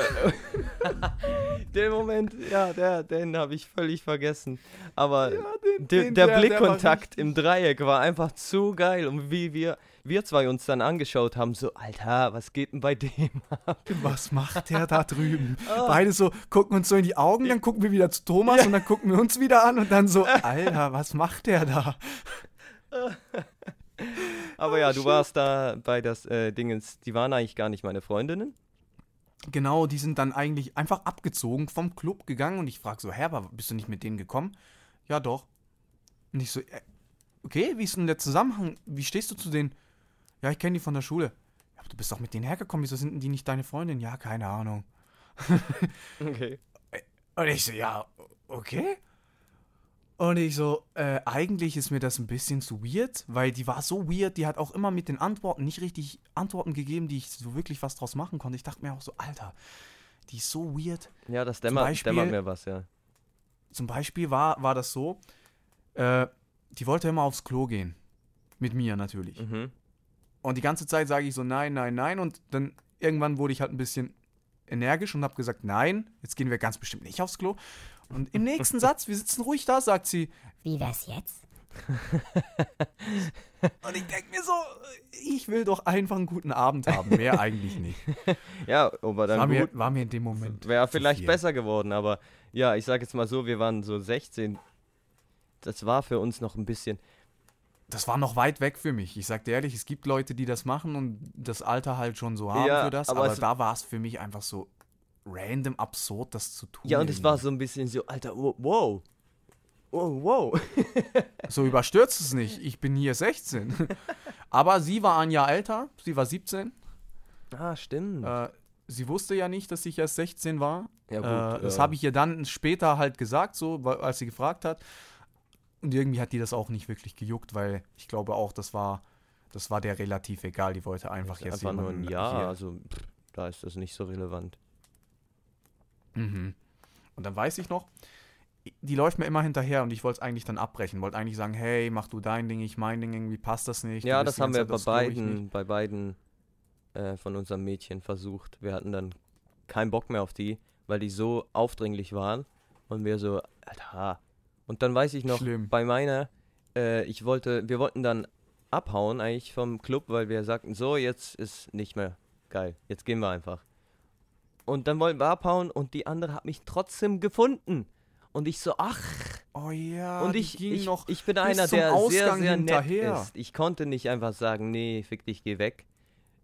den Moment, ja, der, den habe ich völlig vergessen. Aber den- der, den- der der- Blickkontakt im Dreieck war einfach zu geil. Und wie wir, wir zwei uns dann angeschaut haben, so, Alter, was geht denn bei dem ab? Was macht der da drüben? Ah. Beide so gucken uns so in die Augen, dann gucken wir wieder zu Thomas und dann gucken wir uns wieder an und dann so, Alter, was macht der da? Aber ja, du warst da bei das äh, Dingens, die waren eigentlich gar nicht meine Freundinnen. Genau, die sind dann eigentlich einfach abgezogen vom Club gegangen und ich frage so, hä, aber bist du nicht mit denen gekommen? Ja, doch. Und ich so, äh, okay, wie ist denn der Zusammenhang? Wie stehst du zu denen? Ja, ich kenne die von der Schule. Ja, aber du bist doch mit denen hergekommen, wieso sind denn die nicht deine Freundin? Ja, keine Ahnung. Okay. Und ich so, ja, okay. Und ich so, äh, eigentlich ist mir das ein bisschen zu weird, weil die war so weird, die hat auch immer mit den Antworten nicht richtig Antworten gegeben, die ich so wirklich was draus machen konnte. Ich dachte mir auch so, Alter, die ist so weird. Ja, das dämmert, Beispiel- dämmert mir was, ja. Zum Beispiel war, war das so, äh, die wollte immer aufs Klo gehen. Mit mir natürlich. Mhm. Und die ganze Zeit sage ich so, nein, nein, nein. Und dann irgendwann wurde ich halt ein bisschen energisch und habe gesagt, nein, jetzt gehen wir ganz bestimmt nicht aufs Klo. Und im nächsten Satz, wir sitzen ruhig da, sagt sie, Wie wär's jetzt? und ich denke mir so, ich will doch einfach einen guten Abend haben, mehr eigentlich nicht. Ja, aber dann War mir, war mir in dem Moment. Wäre vielleicht viel. besser geworden, aber ja, ich sage jetzt mal so, wir waren so 16. Das war für uns noch ein bisschen. Das war noch weit weg für mich. Ich sag dir ehrlich, es gibt Leute, die das machen und das Alter halt schon so haben Ja, für das, aber aber, da war es für mich einfach so random absurd, das zu tun. Ja, und es war so ein bisschen so, Alter, wow, wow. Wow. So überstürzt es nicht. Ich bin hier 16. Aber sie war ein Jahr älter. Sie war 17. Ah, stimmt. Äh, sie wusste ja nicht, dass ich erst 16 war. ja, äh, das ja. habe ich ihr dann später halt gesagt, so, als sie gefragt hat. Und irgendwie hat die das auch nicht wirklich gejuckt, weil ich glaube auch, das war, das war der relativ egal. Die wollte einfach jetzt einfach nur ein Jahr, hier- also pff, da ist das nicht so relevant. Mhm. Und dann weiß ich noch, die läuft mir immer hinterher und ich wollte es eigentlich dann abbrechen. Wollte eigentlich sagen, hey, mach du dein Ding, ich mein Ding, irgendwie passt das nicht. ja, das haben wir Zeit bei beiden, bei beiden äh, von unseren Mädchen versucht. Wir hatten dann keinen Bock mehr auf die, weil die so aufdringlich waren. Und wir so, Alter. Und dann weiß ich noch, Schlimm. bei meiner, äh, ich wollte, wir wollten dann abhauen eigentlich vom Club, weil wir sagten, so, jetzt ist nicht mehr geil. Jetzt gehen wir einfach. Und dann wollten wir abhauen und die andere hat mich trotzdem gefunden. Und ich so, ach, Oh ja, und ich, ich, noch ich bin einer, der sehr, Ausgang sehr nett hinterher. ist. Ich konnte nicht einfach sagen, nee, fick dich, geh weg.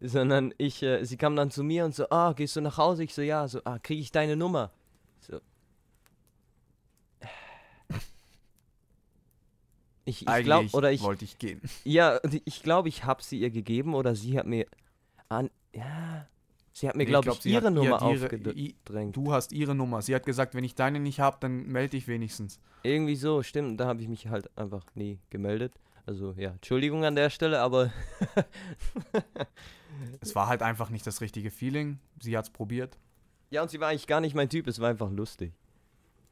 Sondern ich, äh, sie kam dann zu mir und so, ah, gehst du nach Hause? Ich so, ja, so, ah, krieg ich deine Nummer? So. Ich, ich glaube, oder ich, wollte ich gehen. ja, ich glaube, ich habe sie ihr gegeben oder sie hat mir, an, ja, sie hat mir, Nee, glaube glaub, ich, hat ihre Nummer ihre- aufgedrängt. Du hast ihre Nummer. Sie hat gesagt, wenn ich deine nicht habe, dann melde dich wenigstens. Irgendwie so, stimmt. Da habe ich mich halt einfach nie gemeldet. Also ja, Entschuldigung an der Stelle, aber Es war halt einfach nicht das richtige Feeling. Sie hat es probiert. ja, und sie war eigentlich gar nicht mein Typ. Es war einfach lustig.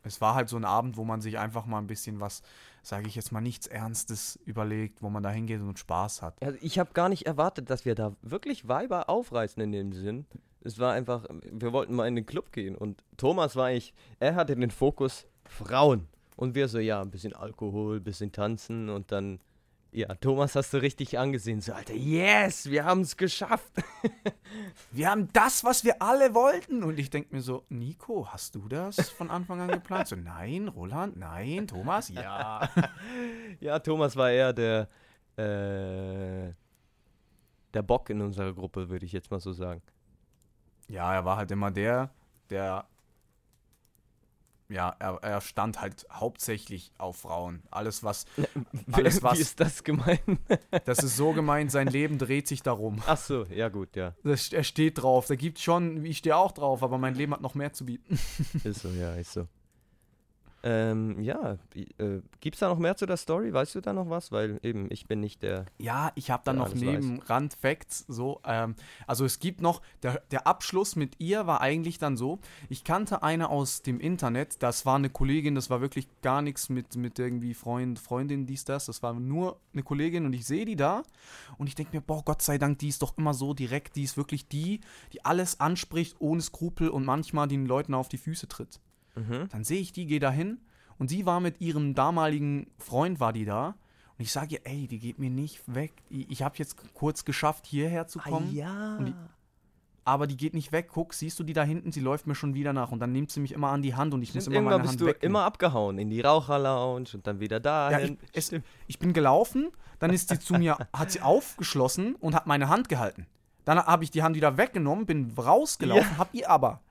Es war halt so ein Abend, wo man sich einfach mal ein bisschen was, sage ich jetzt mal, nichts Ernstes überlegt, wo man da hingeht und Spaß hat. Also ich habe gar nicht erwartet, dass wir da wirklich Weiber aufreißen in dem Sinn. Es war einfach, wir wollten mal in den Club gehen und Thomas war eigentlich, er hatte den Fokus Frauen. Und wir so, ja, ein bisschen Alkohol, ein bisschen tanzen und dann, ja, Thomas hast du richtig angesehen. So, Alter, yes, wir haben es geschafft. Wir haben das, was wir alle wollten. Und ich denke mir so, Nico, hast du das von Anfang an geplant? So, nein, Roland, nein, Thomas, ja. Ja, Thomas war eher der, äh, der Bock in unserer Gruppe, würde ich jetzt mal so sagen. Ja, er war halt immer der, der ja, er, er stand halt hauptsächlich auf Frauen. Alles was, alles Wie was, ist das gemeint? das ist so gemeint, sein Leben dreht sich darum. Ach so, ja gut, ja. Das, er steht drauf. Da gibt schon, ich stehe auch drauf, aber mein Leben hat noch mehr zu bieten. Ist so, ja, ist so. Ähm, ja, äh, gibt's da noch mehr zu der Story? Weißt du da noch was? Weil eben, ich bin nicht der. Ja, ich habe dann noch neben Randfacts so, ähm, also es gibt noch, der, der Abschluss mit ihr war eigentlich dann so, ich kannte eine aus dem Internet, das war eine Kollegin, das war wirklich gar nichts mit, mit irgendwie Freund, Freundin, dies, das, das war nur eine Kollegin und ich sehe die da und ich denke mir, boah, Gott sei Dank, die ist doch immer so direkt, die ist wirklich die, die alles anspricht ohne Skrupel und manchmal den Leuten auf die Füße tritt. Mhm. Dann sehe ich die, gehe da hin und sie war mit ihrem damaligen Freund, war die da. Und ich sage ihr, ey, die geht mir nicht weg. Ich, ich habe jetzt kurz geschafft, hierher zu kommen. ja. Und die- Aber die geht nicht weg. Guck, siehst du die da hinten? Sie läuft mir schon wieder nach. Und dann nimmt sie mich immer an die Hand und ich muss immer meine bist Hand du wegnehmen. immer abgehauen in die Raucherlounge und dann wieder Ja, ich, es, ich bin gelaufen, dann ist sie zu mir, hat sie aufgeschlossen und hat meine Hand gehalten. Dann habe ich die Hand wieder weggenommen, bin rausgelaufen, Ja. habe ihr aber,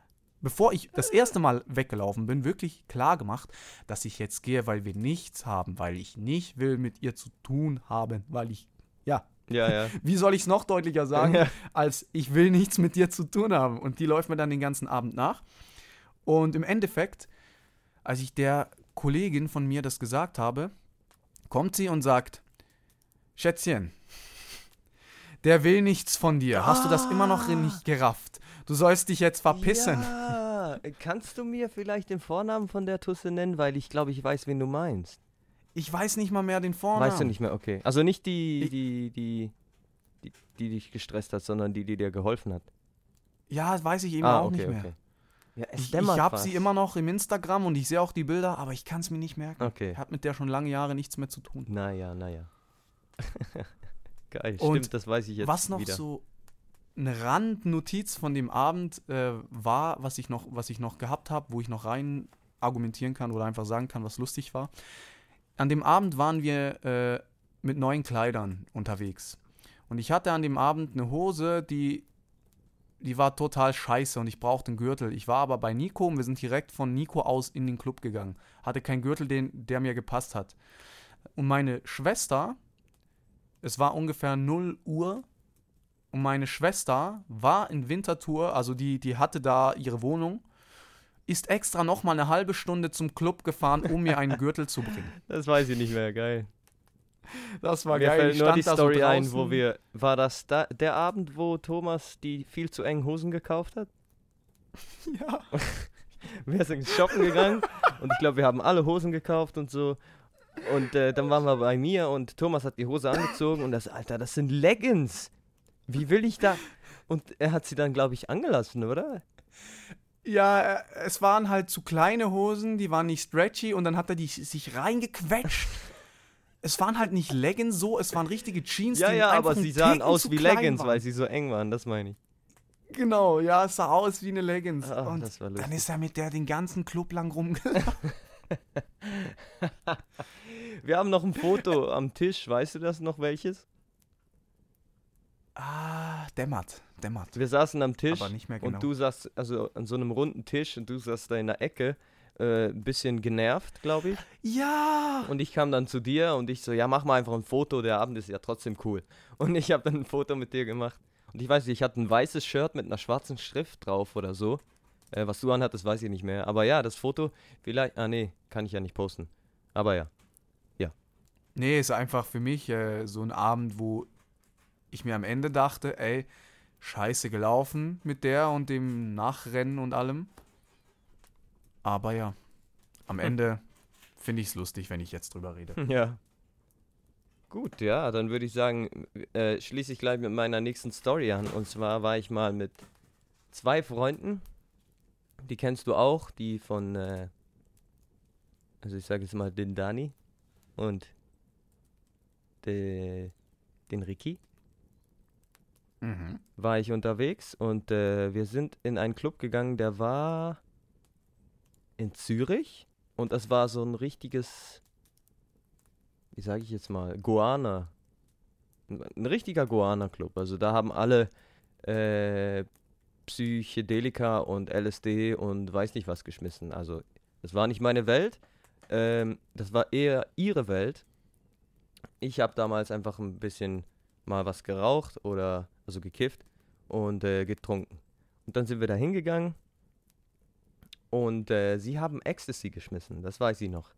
bevor ich das erste Mal weggelaufen bin, wirklich klar gemacht, dass ich jetzt gehe, weil wir nichts haben, weil ich nicht will mit ihr zu tun haben, weil ich, ja, ja, ja. wie soll ich es noch deutlicher sagen, Ja. als ich will nichts mit dir zu tun haben. Und die läuft mir dann den ganzen Abend nach. Und im Endeffekt, als ich der Kollegin von mir das gesagt habe, kommt sie und sagt, Schätzchen, der will nichts von dir. Hast du das immer noch nicht gerafft? Du sollst dich jetzt verpissen. Ja, kannst du mir vielleicht den Vornamen von der Tusse nennen? Weil ich glaube, ich weiß, wen du meinst. Ich weiß nicht mal mehr den Vornamen. Weißt du nicht mehr, okay. Also nicht die, Ich- die, die, die, die dich gestresst hat, sondern die, die dir geholfen hat. Ja, weiß ich eben ah, auch okay, nicht mehr. okay. Ja, es Ich, ich habe sie immer noch im Instagram und ich sehe auch die Bilder, aber ich kann es mir nicht merken. Okay. Ich habe mit der schon lange Jahre nichts mehr zu tun. Naja, naja. Geil, Und stimmt, das weiß ich jetzt was noch wieder. so eine Randnotiz von dem Abend äh, war, was ich noch, was ich noch gehabt habe, wo ich noch rein argumentieren kann oder einfach sagen kann, was lustig war. An dem Abend waren wir äh, mit neuen Kleidern unterwegs. Und ich hatte an dem Abend eine Hose, die, die war total scheiße und ich brauchte einen Gürtel. Ich war aber bei Nico und wir sind direkt von Nico aus in den Club gegangen. Hatte keinen Gürtel, den, der mir gepasst hat. Und meine Schwester, es war ungefähr 0 Uhr und meine Schwester war in Winterthur, also die, die hatte da ihre Wohnung, ist extra noch mal eine halbe Stunde zum Club gefahren, um mir einen Gürtel zu bringen. Das weiß ich nicht mehr, geil. Das war Mir geil. fällt nur die da so Story ein, wo wir. War das da, der Abend, wo Thomas die viel zu engen Hosen gekauft hat? Ja. Wir sind shoppen gegangen und ich glaube, wir haben alle Hosen gekauft und so. Und äh, dann waren wir bei mir und Thomas hat die Hose angezogen und das, Alter, das sind Leggings. Wie will ich da? Und er hat sie dann, glaube ich, angelassen, oder? Ja, es waren halt zu kleine Hosen, die waren nicht stretchy und dann hat er die sich reingequetscht. es waren halt nicht Leggings so, es waren richtige Jeans, Ja, die ja, aber sie sahen Ticken aus wie Leggings, weil sie so eng waren, das meine ich. Genau, ja, es sah aus wie eine Leggings. Ah, und das war dann ist er mit der den ganzen Club lang rumgelaufen. Wir haben noch ein Foto am Tisch, weißt du das noch welches? Ah, dämmert, dämmert. Wir saßen am Tisch Aber nicht mehr genau. und du saßt also an so einem runden Tisch und du saßt da in der Ecke, äh, ein bisschen genervt, glaube ich. Ja! Und ich kam dann zu dir und ich so, ja, mach mal einfach ein Foto, der Abend ist ja trotzdem cool. Und ich habe dann ein Foto mit dir gemacht. Und ich weiß nicht, ich hatte ein weißes Shirt mit einer schwarzen Schrift drauf oder so. Äh, was du anhattest, weiß ich nicht mehr. Aber ja, das Foto, vielleicht, ah nee, kann ich ja nicht posten. Aber ja. Nee, ist einfach für mich äh, so ein Abend, wo ich mir am Ende dachte, ey, scheiße gelaufen mit der und dem Nachrennen und allem. Aber ja, am Ende finde ich es lustig, wenn ich jetzt drüber rede. Ja. Gut, ja, dann würde ich sagen, äh, schließe ich gleich mit meiner nächsten Story an. Und zwar war ich mal mit zwei Freunden, die kennst du auch, die von, äh, also ich sage jetzt mal den Dani und de, den Ricky, Mhm. war ich unterwegs und äh, wir sind in einen Club gegangen, der war in Zürich und das war so ein richtiges, wie sage ich jetzt mal, Goana. Ein richtiger Goana-Club. Also da haben alle äh, Psychedelika und LSD und weiß nicht was geschmissen. Also Das war nicht meine Welt. Ähm, das war eher ihre Welt. Ich habe damals einfach ein bisschen mal was geraucht oder also gekifft und äh, getrunken. Und dann sind wir da hingegangen und äh, sie haben Ecstasy geschmissen, das weiß ich noch.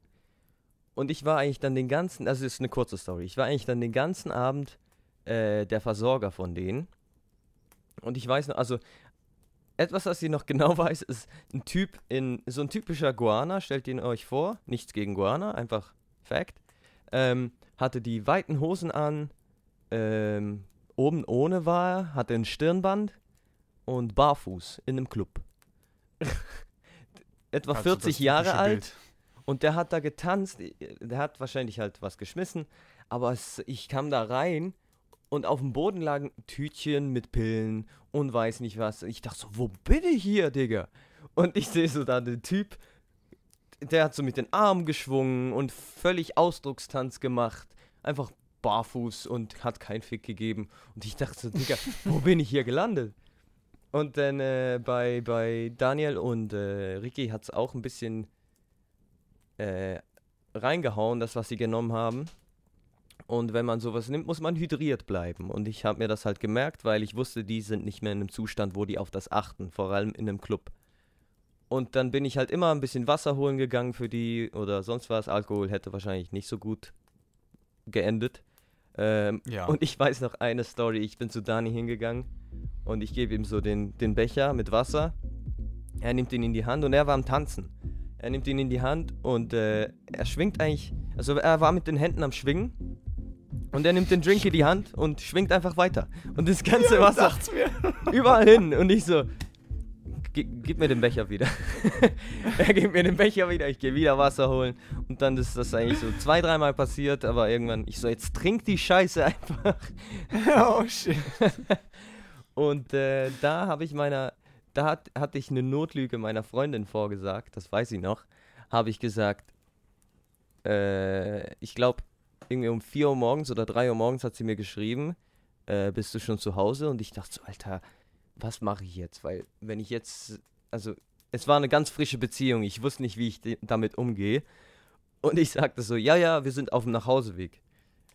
Und ich war eigentlich dann den ganzen, also das ist eine kurze Story, ich war eigentlich dann den ganzen Abend äh, der Versorger von denen. Und ich weiß noch, also etwas, was ich noch genau weiß, ist ein Typ in, so ein typischer Guana, stellt ihn euch vor, nichts gegen Guana, einfach Fact. Ähm, hatte die weiten Hosen an, ähm, oben ohne war er, hatte ein Stirnband und barfuß in einem Club. Etwa Also 40 das Jahre alt. Bild. Und der hat da getanzt, der hat wahrscheinlich halt was geschmissen, aber es, ich kam da rein und auf dem Boden lagen Tütchen mit Pillen und weiß nicht was. Ich dachte so, wo bin ich hier, Digga? Und ich sehe so da den Typ, der hat so mit den Armen geschwungen und völlig Ausdruckstanz gemacht. Einfach barfuß und hat keinen Fick gegeben. Und ich dachte so, Digga, wo bin ich hier gelandet? Und dann äh, bei, bei Daniel und äh, Ricky hat es auch ein bisschen äh, reingehauen, das, was sie genommen haben. Und wenn man sowas nimmt, muss man hydriert bleiben. Und ich habe mir das halt gemerkt, weil ich wusste, die sind nicht mehr in einem Zustand, wo die auf das achten, vor allem in einem Club. Und dann bin ich halt immer ein bisschen Wasser holen gegangen für die oder sonst was. Alkohol hätte wahrscheinlich nicht so gut geendet. Ähm, Ja. Und ich weiß noch eine Story. Ich bin zu Dani hingegangen und ich gebe ihm so den, den Becher mit Wasser. Er nimmt ihn in die Hand und er war am Tanzen. Er nimmt ihn in die Hand und äh, er schwingt eigentlich, also er war mit den Händen am Schwingen und er nimmt den Drink in die Hand und schwingt einfach weiter. Und das ganze Wasser überall hin. Und ich so, "Gi- gib mir den Becher wieder. er gibt mir den Becher wieder, ich gehe wieder Wasser holen. Und dann ist das eigentlich so zwei, dreimal passiert, aber irgendwann, ich so, jetzt trink die Scheiße einfach. oh shit. Und äh, da habe ich meiner, da hat, hatte ich eine Notlüge meiner Freundin vorgesagt, das weiß ich noch. Habe ich gesagt, äh, ich glaube, irgendwie um 4 Uhr morgens oder 3 Uhr morgens hat sie mir geschrieben, äh, bist du schon zu Hause? Und ich dachte so, Alter, was mache ich jetzt? Weil, wenn ich jetzt, also, es war eine ganz frische Beziehung, ich wusste nicht, wie ich damit umgehe. Und ich sagte so, ja, ja, wir sind auf dem Nachhauseweg.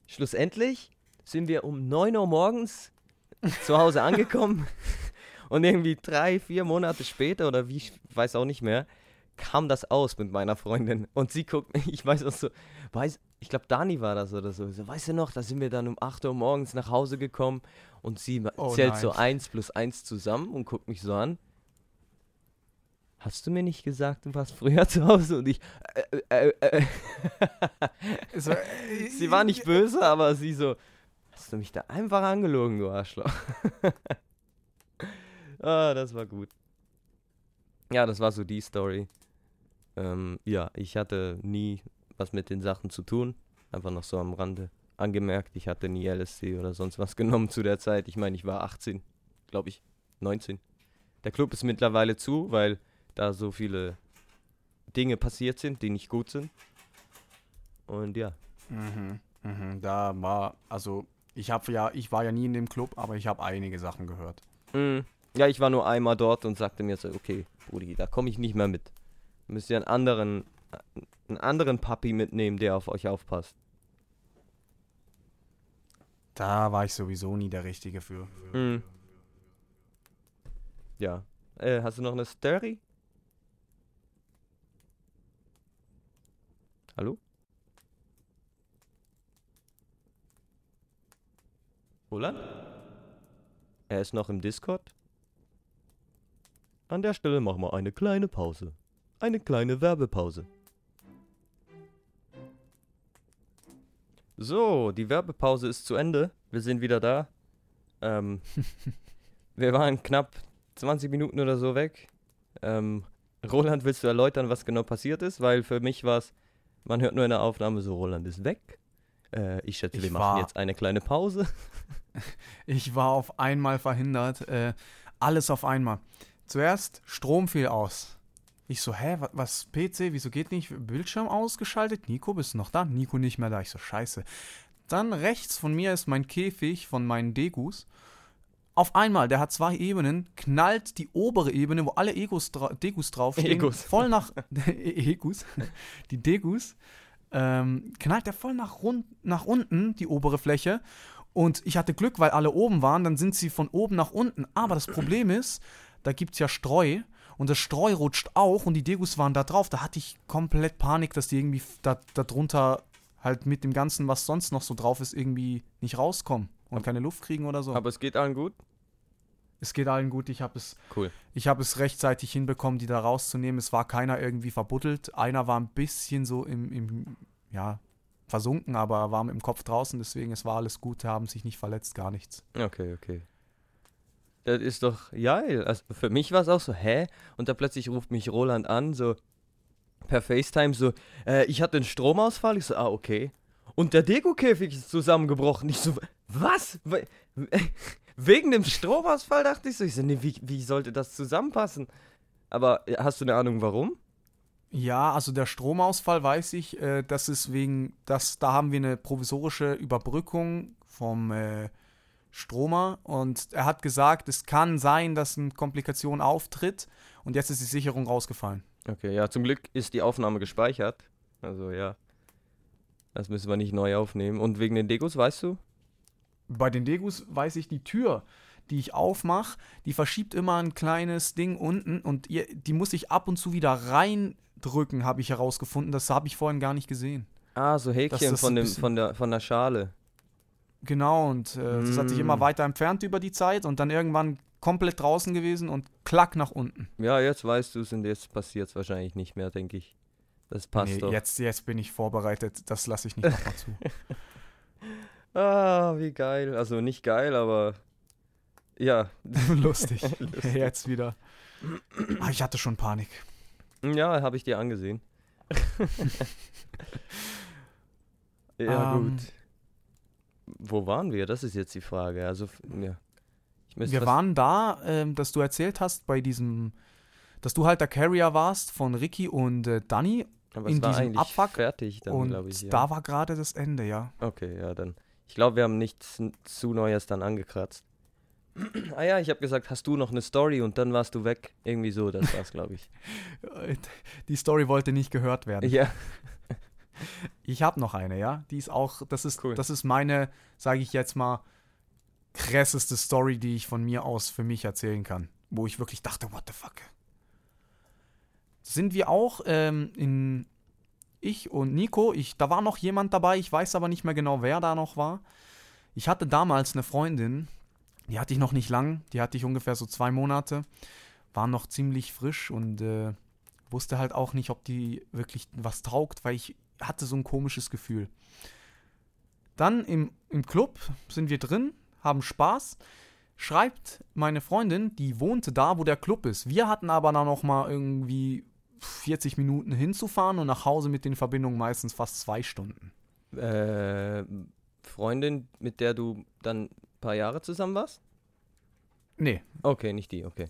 Schlussendlich sind wir um 9 Uhr morgens zu Hause angekommen und irgendwie drei, vier Monate später oder wie, ich weiß auch nicht mehr, kam das aus mit meiner Freundin und sie guckt mich, ich weiß auch so, weiß, ich glaube Dani war das oder so, so, weißt du noch, da sind wir dann um 8 Uhr morgens nach Hause gekommen und sie Oh zählt nein. so 1 plus 1 zusammen und guckt mich so an. Hast du mir nicht gesagt, du warst früher zu Hause? Und ich, äh, äh, äh, äh. So, sie war nicht böse, aber sie so, hast du mich da einfach angelogen, du Arschloch. ah, das war gut. Ja, das war so die Story. Ähm, ja, ich hatte nie was mit den Sachen zu tun. Einfach noch so am Rande angemerkt. Ich hatte nie LSD oder sonst was genommen zu der Zeit. Ich meine, ich war 18, glaube ich, 19. Der Club ist mittlerweile zu, weil da so viele Dinge passiert sind, die nicht gut sind. Und ja. Mhm, mhm, da war, also ich habe ja, ich war ja nie in dem Club, aber ich habe einige Sachen gehört. Mm, Ja, ich war nur einmal dort und sagte mir so, okay, Brudi, da komme ich nicht mehr mit. Müsst ihr einen anderen, einen anderen Papi mitnehmen, der auf euch aufpasst. Da war ich sowieso nie der Richtige für. Mm. Ja. Äh, hast du noch eine Story? Hallo? Roland? Er ist noch im Discord? An der Stelle machen wir eine kleine Pause. Eine kleine Werbepause. So, die Werbepause ist zu Ende. Wir sind wieder da. Ähm, wir waren knapp 20 Minuten oder so weg. Ähm, Roland, willst du erläutern, was genau passiert ist? Weil für mich war es, man hört nur in der Aufnahme so, Roland ist weg. Äh, ich schätze, wir machen jetzt eine kleine Pause. Ich war auf einmal verhindert. Äh, alles auf einmal. Zuerst Strom fiel aus. Ich so, hä, wa- was, PC, wieso geht nicht? Bildschirm ausgeschaltet? Nico, bist du noch da? Nico nicht mehr da. Ich so, scheiße. Dann rechts von mir ist mein Käfig von meinen Degus. auf einmal, der hat zwei Ebenen, knallt die obere Ebene, wo alle Egos dra Degus draufstehen, Egos. voll nach Egus, die Degus, ähm, knallt der voll nach, rund, nach unten, die obere Fläche. Und ich hatte Glück, weil alle oben waren, dann sind sie von oben nach unten. Aber das Problem ist, da gibt es ja Streu und das Streu rutscht auch und die Degus waren da drauf. Da hatte ich komplett Panik, dass die irgendwie da, da drunter halt mit dem Ganzen, was sonst noch so drauf ist, irgendwie nicht rauskommen und keine Luft kriegen oder so. Aber es geht allen gut? es geht allen gut. Ich habe es, Cool. ich habe es rechtzeitig hinbekommen, die da rauszunehmen. Es war keiner irgendwie verbuddelt. Einer war ein bisschen so im, im ja, versunken, aber war im Kopf draußen. Deswegen, es war alles gut. Haben sich nicht verletzt, gar nichts. Okay, okay. Das ist doch geil. Also für mich war es auch so, hä? Und da plötzlich ruft mich Roland an, so per FaceTime, so, äh, ich hatte einen Stromausfall. Ich so, ah, okay. Und der Deko-Käfig ist zusammengebrochen. Ich so, was? We- Wegen dem Stromausfall dachte ich so. Ich so, nee, wie, wie sollte das zusammenpassen? Aber äh, hast du eine Ahnung, warum? Ja, also der Stromausfall weiß ich, äh, das ist wegen, das, da haben wir eine provisorische Überbrückung vom äh, Stromer und er hat gesagt, es kann sein, dass eine Komplikation auftritt und jetzt ist die Sicherung rausgefallen. Okay, ja, zum Glück ist die Aufnahme gespeichert. Also ja. Das müssen wir nicht neu aufnehmen. Und wegen den Dekos, weißt du? Bei den Degus weiß ich, die Tür, die ich aufmache, die verschiebt immer ein kleines Ding unten und ihr, die muss ich ab und zu wieder reindrücken, habe ich herausgefunden. Das habe ich vorhin gar nicht gesehen. Ah, so Häkchen das von, ein dem, von, der, von der Schale. Genau, und äh, das hat sich immer Mm. weiter entfernt über die Zeit und dann irgendwann komplett draußen gewesen und klack nach unten. Ja, jetzt weißt du es und jetzt passiert es wahrscheinlich nicht mehr, denke ich. Das passt Nee, doch. jetzt, jetzt bin ich vorbereitet, das lasse ich nicht nochmal zu. Ah, wie geil. Also nicht geil, aber ja. Lustig. Lustig. Jetzt wieder. Ah, ich hatte schon Panik. Ja, habe ich dir angesehen. ja, Ähm. gut. Wo waren wir? Das ist jetzt die Frage. Also, ja. Wir waren da, ähm, dass du erzählt hast, bei diesem, dass du halt der Carrier warst von Ricky und äh, Danny aber in diesem Abfuck fertig dann, und ich. Ja. da war gerade das Ende, ja. Okay, ja, dann. Ich glaube, wir haben nichts zu Neues dann angekratzt. ah ja, ich habe gesagt, hast du noch eine Story und dann warst du weg. Irgendwie so, das war's, glaube ich. Die Story wollte nicht gehört werden. ja. Ich habe noch eine, ja. Die ist auch, das ist, Cool. das ist meine, sage ich jetzt mal, krasseste Story, die ich von mir aus für mich erzählen kann. Wo ich wirklich dachte, what the fuck. Sind wir auch ähm, in, ich und Nico, ich, da war noch jemand dabei, ich weiß aber nicht mehr genau, wer da noch war. Ich hatte damals eine Freundin, die hatte ich noch nicht lang, die hatte ich ungefähr so zwei Monate, war noch ziemlich frisch und äh, wusste halt auch nicht, ob die wirklich was taugt, weil ich hatte so ein komisches Gefühl. Dann im, im Club sind wir drin, haben Spaß. Schreibt meine Freundin, die wohnte da, wo der Club ist. Wir hatten aber dann noch mal irgendwie 40 Minuten hinzufahren und nach Hause mit den Verbindungen meistens fast zwei Stunden. Äh, Freundin, mit der du dann ein paar Jahre zusammen warst? Nee, Okay, nicht die, okay.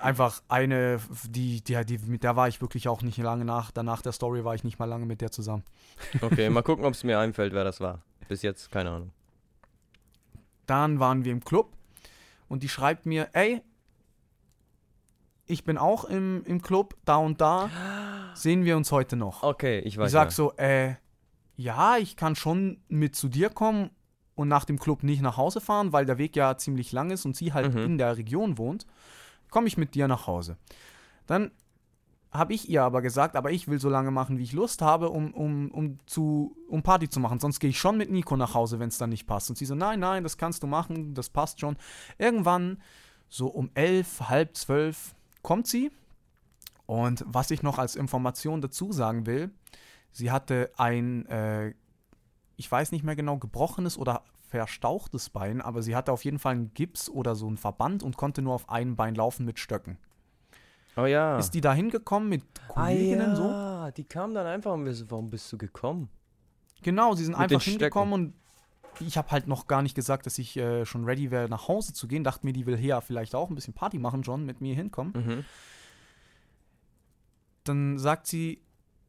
Einfach eine, die, die, die, mit der war ich wirklich auch nicht lange nach. Danach der Story war ich nicht mal lange mit der zusammen. Okay, mal gucken, ob es mir einfällt, wer das war. Bis jetzt, keine Ahnung. Dann waren wir im Club und die schreibt mir, ey, ich bin auch im, im Club, da und da, sehen wir uns heute noch. Okay, ich weiß. ich sag ja. so, äh, ja, ich kann schon mit zu dir kommen und nach dem Club nicht nach Hause fahren, weil der Weg ja ziemlich lang ist und sie halt Mhm. in der Region wohnt, komme ich mit dir nach Hause. Dann habe ich ihr aber gesagt, aber ich will so lange machen, wie ich Lust habe, um, um, um, zu, um Party zu machen. Sonst gehe ich schon mit Nico nach Hause, wenn es dann nicht passt. Und sie so, nein, nein, das kannst du machen, das passt schon. Irgendwann, so um elf, halb zwölf, kommt sie. Und was ich noch als Information dazu sagen will, sie hatte ein, äh, ich weiß nicht mehr genau, gebrochenes oder verstauchtes Bein, aber sie hatte auf jeden Fall einen Gips oder so einen Verband und konnte nur auf einem Bein laufen mit Stöcken. Oh ja. Ist die da hingekommen mit Kolleginnen so? ah, ja, die kam dann einfach und wir so, warum bist du gekommen? Genau, sie sind Mit einfach hingekommen und ich habe halt noch gar nicht gesagt, dass ich äh, schon ready wäre, nach Hause zu gehen. Dachte mir, die will hier vielleicht auch ein bisschen Party machen, John, mit mir hinkommen. Mhm. Dann sagt sie,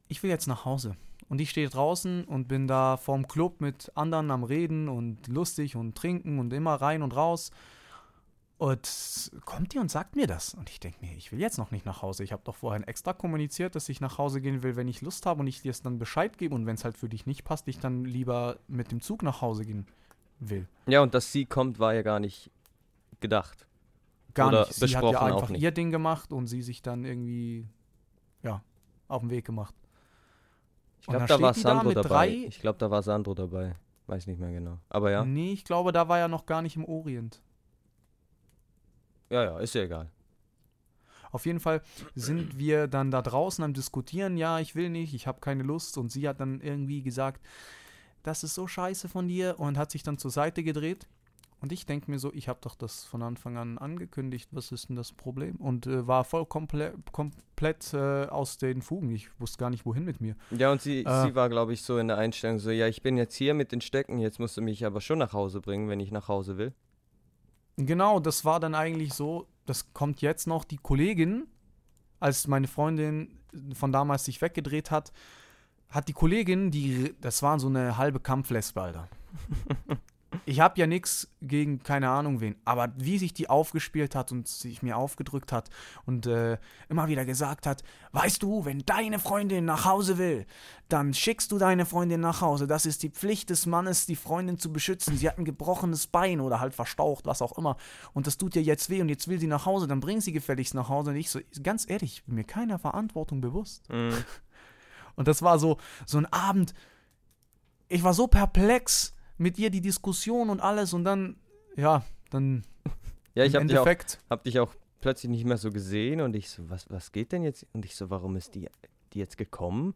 ich will jetzt nach Hause. Und ich stehe draußen und bin da vorm Club mit anderen am Reden und lustig und trinken und immer rein und raus. Und kommt die und sagt mir das. Und ich denke mir, ich will jetzt noch nicht nach Hause. Ich habe doch vorhin extra kommuniziert, dass ich nach Hause gehen will, wenn ich Lust habe und ich dir es dann Bescheid gebe. Und wenn es halt für dich nicht passt, ich dann lieber mit dem Zug nach Hause gehen will. Ja, und dass sie kommt, war ja gar nicht gedacht. Gar Oder nicht. Sie hat besprochen ja auch einfach ihr Ding gemacht und sie sich dann irgendwie, ja, auf den Weg gemacht. Ich glaube, da war da Sandro mit dabei. Ich glaube, da war Sandro dabei. Weiß nicht mehr genau. Aber ja. Nee, ich glaube, da war er noch gar nicht im Orient. Ja, ja, ist ja egal. Auf jeden Fall sind wir dann da draußen am Diskutieren. Ja, ich will nicht, ich habe keine Lust. Und sie hat dann irgendwie gesagt, das ist so scheiße von dir und hat sich dann zur Seite gedreht. Und ich denke mir so, ich habe doch das von Anfang an angekündigt. Was ist denn das Problem? Und äh, war voll komple komplett äh, aus den Fugen. Ich wusste gar nicht, wohin mit mir. Ja, und sie, Äh. sie war, glaube ich, so in der Einstellung so, ja, ich bin jetzt hier mit den Stecken, jetzt musst du mich aber schon nach Hause bringen, wenn ich nach Hause will. Genau, das war dann eigentlich so, das kommt jetzt noch, die Kollegin, als meine Freundin von damals sich weggedreht hat, hat die Kollegin, die, das war so eine halbe Kampflesbe, Alter. Ich habe ja nichts gegen keine Ahnung wen, aber wie sich die aufgespielt hat und sich mir aufgedrückt hat und äh, immer wieder gesagt hat, weißt du, wenn deine Freundin nach Hause will, dann schickst du deine Freundin nach Hause. Das ist die Pflicht des Mannes, die Freundin zu beschützen. Sie hat ein gebrochenes Bein oder halt verstaucht, was auch immer. Und das tut ihr jetzt weh und jetzt will sie nach Hause, dann bring sie gefälligst nach Hause. Und ich so, ganz ehrlich, mir keiner Verantwortung bewusst. Mhm. Und das war so, so ein Abend. Ich war so perplex mit ihr, die Diskussion und alles. Und dann, ja, dann Ja, ich habe dich, auch- hab dich auch plötzlich nicht mehr so gesehen und ich so, was, was geht denn jetzt? Und ich so, warum ist die, die jetzt gekommen?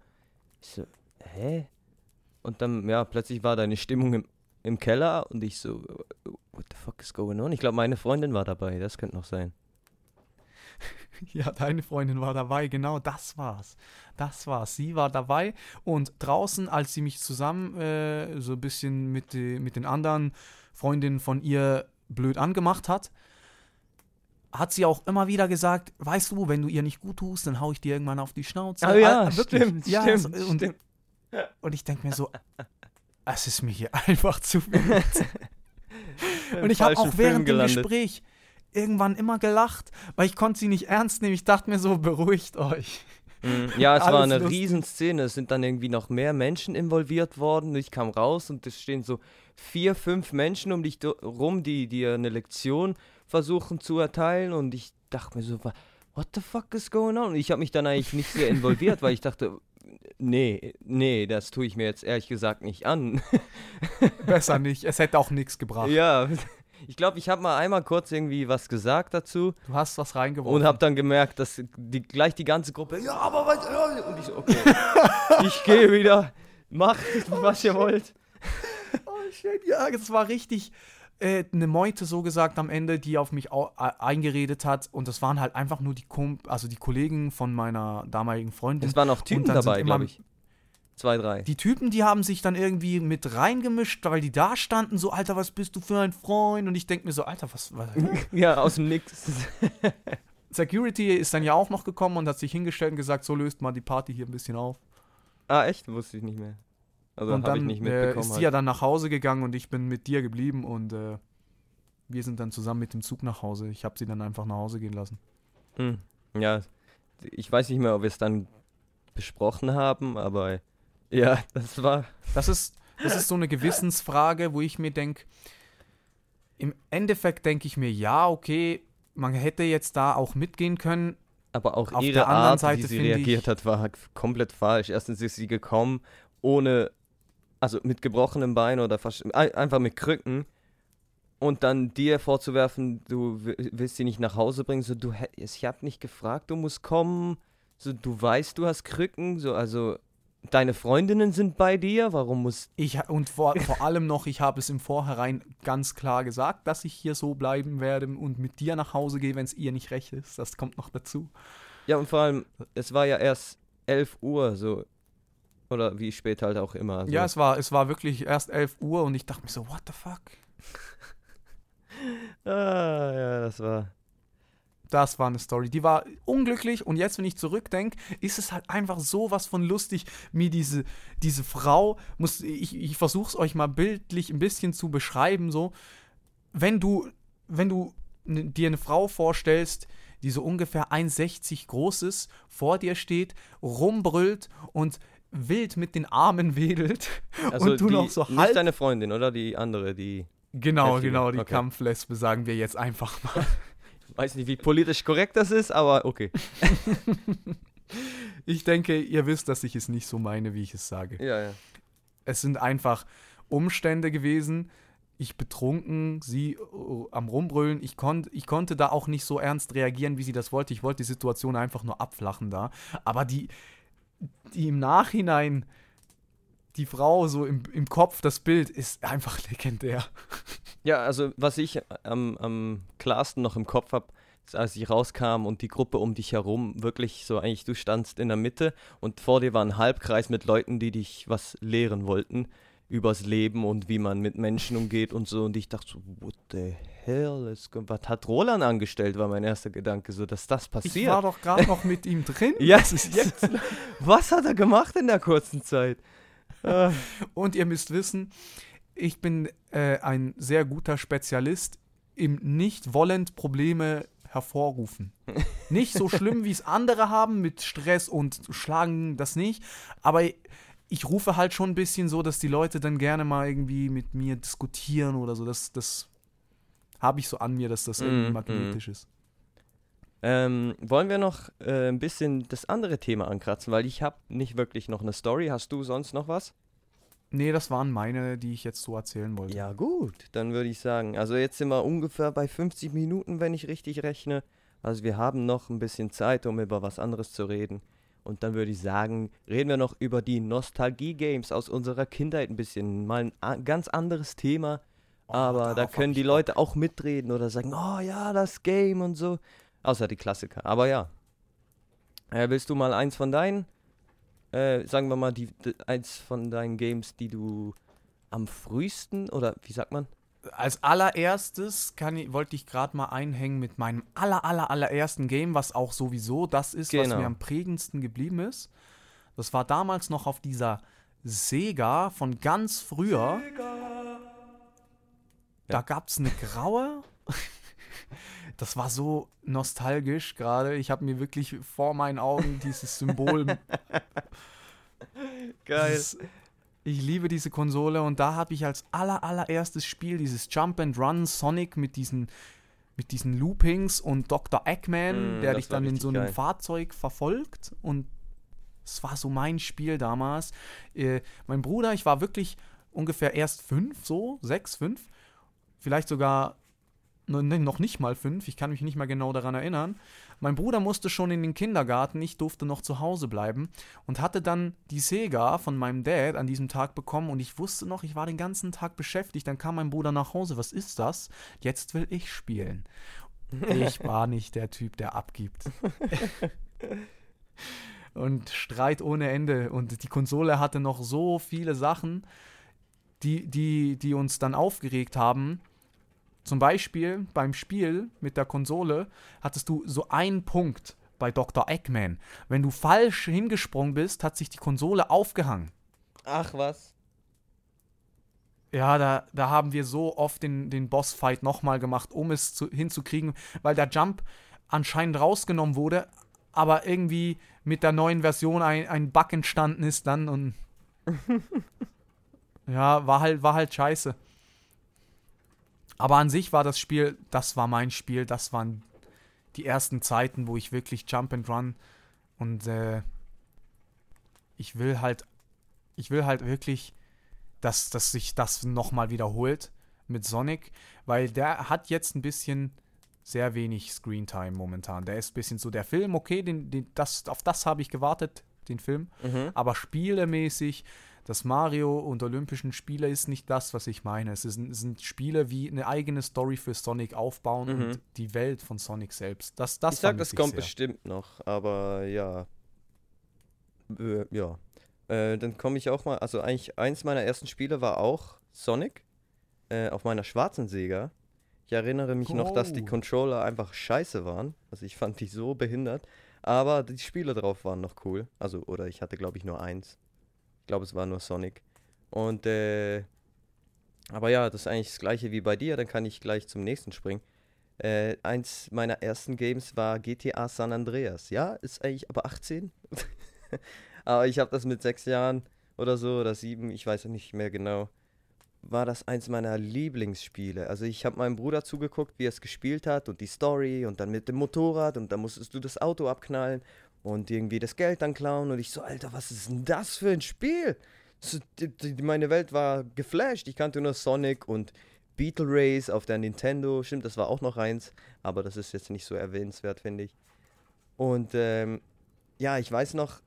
Ich so, hä? Und dann, ja, plötzlich war deine Stimmung im, im Keller und ich so, what the fuck is going on? Ich glaube, meine Freundin war dabei, das könnte noch sein. Ja, deine Freundin war dabei, genau, das war's. Das war's. Sie war dabei und draußen, als sie mich zusammen äh, so ein bisschen mit, die, mit den anderen Freundinnen von ihr blöd angemacht hat, hat sie auch immer wieder gesagt, weißt du, wenn du ihr nicht gut tust, dann hau ich dir irgendwann auf die Schnauze. Oh ja, Ah, stimmt, ja, stimmt, und, stimmt. und ich denke mir so, es ist mir hier einfach zu viel. Und ich habe auch während dem Gespräch irgendwann immer gelacht, weil ich konnte sie nicht ernst nehmen. Ich dachte mir so, beruhigt euch. Mhm. Ja, es war eine lustig. Riesenszene. Es sind dann irgendwie noch mehr Menschen involviert worden. Ich kam raus und es stehen so vier, fünf Menschen um dich rum, die dir eine Lektion versuchen zu erteilen. Und ich dachte mir so, what the fuck is going on? Und ich habe mich dann eigentlich nicht sehr involviert, weil ich dachte, nee, nee, das tue ich mir jetzt ehrlich gesagt nicht an. Besser nicht. Es hätte auch nichts gebracht. ja, ich glaube, ich habe mal einmal kurz irgendwie was gesagt dazu. Du hast was reingeworfen. Und habe dann gemerkt, dass die, gleich die ganze Gruppe, ja, aber was, ja, und ich so, okay, ich gehe wieder, macht, was ihr wollt. oh, shit, ja, das war richtig äh, eine Meute so gesagt am Ende, die auf mich äh, eingeredet hat. Und das waren halt einfach nur die, Kom also die Kollegen von meiner damaligen Freundin. Es waren auch Typen dabei, glaube ich. Zwei, drei. Die Typen, die haben sich dann irgendwie mit reingemischt, weil die da standen, so, Alter, was bist du für ein Freund? Und ich denke mir so, Alter, was, was Ja, aus dem Nix. Security ist dann ja auch noch gekommen und hat sich hingestellt und gesagt, so löst mal die Party hier ein bisschen auf. ah, echt? Wusste ich nicht mehr. Also und habe ich dann nicht äh, mitbekommen. ist sie halt. ja dann nach Hause gegangen und ich bin mit dir geblieben und äh, wir sind dann zusammen mit dem Zug nach Hause. Ich habe sie dann einfach nach Hause gehen lassen. Hm. Ja, ich weiß nicht mehr, ob wir es dann besprochen haben, aber ja, das war. Das ist, das ist so eine Gewissensfrage, wo ich mir denke, im Endeffekt denke ich mir, ja, okay, man hätte jetzt da auch mitgehen können. Aber auch Auf ihre der anderen Art, Seite wie sie reagiert hat, war halt komplett falsch. Erstens ist sie gekommen ohne, also mit gebrochenem Bein oder fast, ein- einfach mit Krücken. Und dann dir vorzuwerfen, du wi- willst sie nicht nach Hause bringen, so du ich hab nicht gefragt, du musst kommen, so du weißt, du hast Krücken, so also deine Freundinnen sind bei dir, warum muss Ich, und vor, vor allem noch, ich habe es im Vorhinein ganz klar gesagt, dass ich hier so bleiben werde und mit dir nach Hause gehe, wenn es ihr nicht recht ist. Das kommt noch dazu. Ja, und vor allem, es war ja erst 11 Uhr, so. Oder wie spät halt auch immer. Also. Ja, es war, es war wirklich erst 11 Uhr und ich dachte mir so, what the fuck? ah, ja, das war. Das war eine Story. Die war unglücklich und jetzt, wenn ich zurückdenke, ist es halt einfach sowas von lustig, mir diese, diese Frau, muss, ich, ich versuche es euch mal bildlich ein bisschen zu beschreiben, so, wenn du, wenn du dir eine Frau vorstellst, die so ungefähr 1,60 groß ist, vor dir steht, rumbrüllt und wild mit den Armen wedelt Also und du die, noch so nicht halb... deine Freundin, oder? Die andere, die. Genau, Heftige, genau, die okay. Kampflesbe sagen wir jetzt einfach mal. Weiß nicht, wie politisch korrekt das ist, aber okay. Ich denke, ihr wisst, dass ich es nicht so meine, wie ich es sage. Ja, ja. Es sind einfach Umstände gewesen. Ich betrunken, sie äh, am Rumbrüllen. Ich, konnt, ich konnte da auch nicht so ernst reagieren, wie sie das wollte. Ich wollte die Situation einfach nur abflachen da. Aber die, die im Nachhinein, die Frau so im, im Kopf, das Bild ist einfach legendär. Ja, also was ich am, am klarsten noch im Kopf habe, ist, als ich rauskam und die Gruppe um dich herum wirklich so eigentlich, du standst in der Mitte und vor dir war ein Halbkreis mit Leuten, die dich was lehren wollten übers Leben und wie man mit Menschen umgeht und so. Und ich dachte so, what the hell is Was hat Roland angestellt, war mein erster Gedanke, so dass das Ich passiert. war doch gerade noch mit ihm drin. ja, jetzt. was hat er gemacht in der kurzen Zeit? Ah, Und ihr müsst wissen, ich bin äh, ein sehr guter Spezialist im nicht wollend Probleme hervorrufen. nicht so schlimm, wie es andere haben mit Stress und Schlagen, das nicht. Aber ich rufe halt schon ein bisschen so, dass die Leute dann gerne mal irgendwie mit mir diskutieren oder so. Das, das habe ich so an mir, dass das irgendwie Mm, magnetisch ist. Ähm, wollen wir noch äh, ein bisschen das andere Thema ankratzen, weil ich habe nicht wirklich noch eine Story. Hast du sonst noch was? Nee, das waren meine, die ich jetzt so erzählen wollte. Ja gut, dann würde ich sagen, also jetzt sind wir ungefähr bei 50 Minuten, wenn ich richtig rechne. Also wir haben noch ein bisschen Zeit, um über was anderes zu reden. Und dann würde ich sagen, reden wir noch über die Nostalgie-Games aus unserer Kindheit ein bisschen. Mal ein ganz anderes Thema. Oh, aber da können die. Leute auch mitreden oder sagen, oh ja, das Game und so. Außer die Klassiker. Aber ja. Äh, willst du mal eins von deinen, äh, sagen wir mal, die, die, eins von deinen Games, die du am frühesten oder wie sagt man? Als allererstes kann ich, wollte ich gerade mal einhängen mit meinem aller, aller, allerersten Game, was auch sowieso das ist, was Genau. mir am prägendsten geblieben ist. Das war damals noch auf dieser Sega von ganz früher. Da gab es eine graue. Das war so nostalgisch gerade. Ich habe mir wirklich vor meinen Augen dieses Symbol dieses, ich liebe diese Konsole und da habe ich als aller allererstes Spiel dieses Jump and Run Sonic mit diesen mit diesen Loopings und Dr. Eggman, Mm, der dich dann in so einem geil. Fahrzeug verfolgt und es war so mein Spiel damals. Äh, mein Bruder, ich war wirklich ungefähr erst fünf, so sechs, fünf, vielleicht sogar noch nicht mal fünf, ich kann mich nicht mal genau daran erinnern. Mein Bruder musste schon in den Kindergarten, ich durfte noch zu Hause bleiben und hatte dann die Sega von meinem Dad an diesem Tag bekommen und ich wusste noch, ich war den ganzen Tag beschäftigt. Dann kam mein Bruder nach Hause, was ist das? Jetzt will ich spielen. Ich war nicht der Typ, der abgibt. und Streit ohne Ende. Und die Konsole hatte noch so viele Sachen, die, die, die uns dann aufgeregt haben. Zum Beispiel beim Spiel mit der Konsole hattest du so einen Punkt bei Dr. Eggman. Wenn du falsch hingesprungen bist, hat sich die Konsole aufgehangen. Ach was. Ja, da, da haben wir so oft den, den Bossfight nochmal gemacht, um es zu, hinzukriegen, weil der Jump anscheinend rausgenommen wurde, aber irgendwie mit der neuen Version ein, ein Bug entstanden ist dann und ja, war halt, war halt scheiße. Aber an sich war das Spiel, das war mein Spiel, das waren die ersten Zeiten, wo ich wirklich Jump and Run und äh, ich will halt, ich will halt wirklich dass, dass sich das nochmal wiederholt mit Sonic, weil der hat jetzt ein bisschen sehr wenig Screentime momentan. Der ist ein bisschen so der Film, okay, den, den, das, auf das habe ich gewartet, den Film. Mhm. Aber spielemäßig, das Mario und Olympischen Spiele ist nicht das, was ich meine. Es, es sind Spiele, wie eine eigene Story für Sonic aufbauen Mhm. und die Welt von Sonic selbst. Das, das ich sag, das kommt sehr. bestimmt noch, aber ja. Äh, ja. Äh, dann komme ich auch mal, also eigentlich eins meiner ersten Spiele war auch Sonic äh, auf meiner schwarzen Sega. Ich erinnere mich noch, dass die Oh. Controller einfach scheiße waren. Also ich fand die so behindert. Aber die Spiele drauf waren noch cool. Also, oder ich hatte, glaube ich, nur eins. Ich glaube, es war nur Sonic. Und, äh, aber ja, das ist eigentlich das gleiche wie bei dir. Dann kann ich gleich zum nächsten springen. Äh, eins meiner ersten Games war GTA San Andreas. Ja, ist eigentlich aber 18. aber ich habe das mit sechs Jahren oder so oder sieben, ich weiß nicht mehr genau, war das eins meiner Lieblingsspiele. Also ich habe meinem Bruder zugeguckt, wie er es gespielt hat und die Story und dann mit dem Motorrad und dann musstest du das Auto abknallen und irgendwie das Geld dann klauen und ich so, Alter, was ist denn das für ein Spiel? Meine Welt war geflasht. Ich kannte nur Sonic und Beetle Race auf der Nintendo. Stimmt, das war auch noch eins, aber das ist jetzt nicht so erwähnenswert, finde ich. Und ähm, ja, ich weiß noch,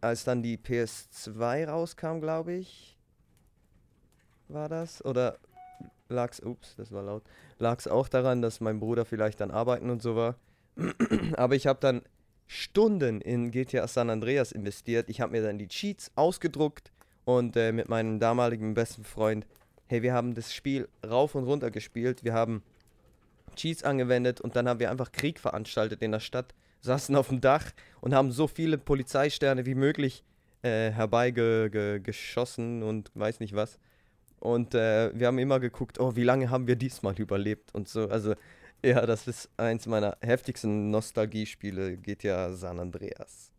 als dann die PS2 rauskam, glaube ich, war das? Oder lag's, ups, das war laut, lag's auch daran, dass mein Bruder vielleicht dann arbeiten und so war. Aber ich habe dann Stunden in GTA San Andreas investiert. Ich habe mir dann die Cheats ausgedruckt und äh, mit meinem damaligen besten Freund, hey, wir haben das Spiel rauf und runter gespielt. Wir haben Cheats angewendet und dann haben wir einfach Krieg veranstaltet in der Stadt, saßen auf dem Dach und haben so viele Polizeisterne wie möglich äh, herbeigeschossen und weiß nicht was. Und äh, wir haben immer geguckt, oh, wie lange haben wir diesmal überlebt und so. Also ja, das ist eins meiner heftigsten Nostalgiespiele, GTA San Andreas.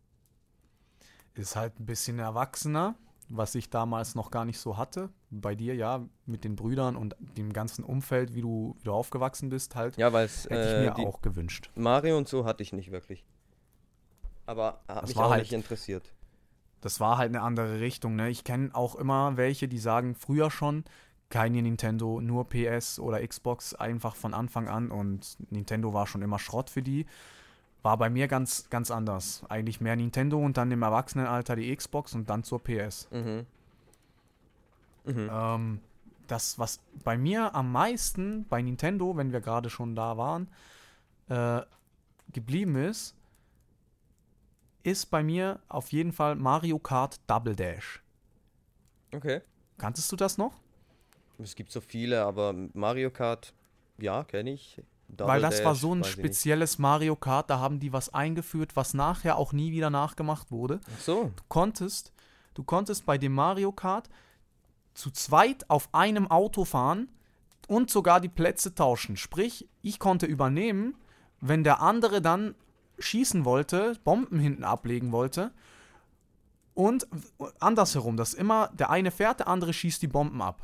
Ist halt ein bisschen erwachsener, was ich damals noch gar nicht so hatte. Bei dir ja, mit den Brüdern und dem ganzen Umfeld, wie du, wie du aufgewachsen bist, halt. Ja, weil es hätte ich äh, mir auch gewünscht. Mario und so hatte ich nicht wirklich. Aber hat Das mich war auch halt- nicht interessiert. Das war halt eine andere Richtung, ne? Ich kenne auch immer welche, die sagen früher schon, keine Nintendo, nur PS oder Xbox einfach von Anfang an und Nintendo war schon immer Schrott für die. War bei mir ganz, ganz anders. Eigentlich mehr Nintendo und dann im Erwachsenenalter die Xbox und dann zur PS. Mhm. Mhm. Ähm, das, was bei mir am meisten bei Nintendo, wenn wir gerade schon da waren, äh, geblieben ist, ist bei mir auf jeden Fall Mario Kart Double Dash. Okay. Kanntest du das noch? Es gibt so viele, aber Mario Kart, ja, kenne ich. Double Weil das war Dash, so ein spezielles Mario Kart, da haben die was eingeführt, was nachher auch nie wieder nachgemacht wurde. Ach so. Du konntest, du konntest bei dem Mario Kart zu zweit auf einem Auto fahren und sogar die Plätze tauschen. Sprich, ich konnte übernehmen, wenn der andere dann schießen wollte, Bomben hinten ablegen wollte. Und andersherum, dass immer der eine fährt, der andere schießt die Bomben ab.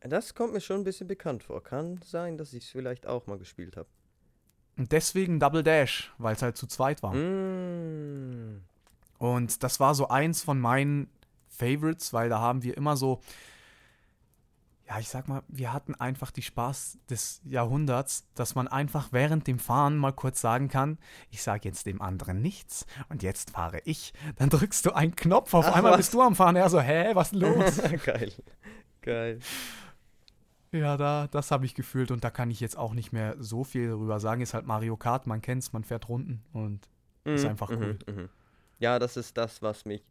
Das kommt mir schon ein bisschen bekannt vor. Kann sein, dass ich es vielleicht auch mal gespielt habe. Und deswegen Double Dash, weil es halt zu zweit war. Mm. Und das war so eins von meinen Favorites, weil da haben wir immer so, ja, ich sag mal, wir hatten einfach die Spaß des Jahrhunderts, dass man einfach während dem Fahren mal kurz sagen kann, ich sage jetzt dem anderen nichts und jetzt fahre ich. Dann drückst du einen Knopf, auf Ach, einmal was? bist du am Fahren. Er so, hä, was ist los? Geil. Geil. ja, da, das habe ich gefühlt und da kann ich jetzt auch nicht mehr so viel drüber sagen. Ist halt Mario Kart, man kennt's, man fährt Runden und Ist Mhm, einfach mhm, cool. mhm. Ja, das ist das, was mich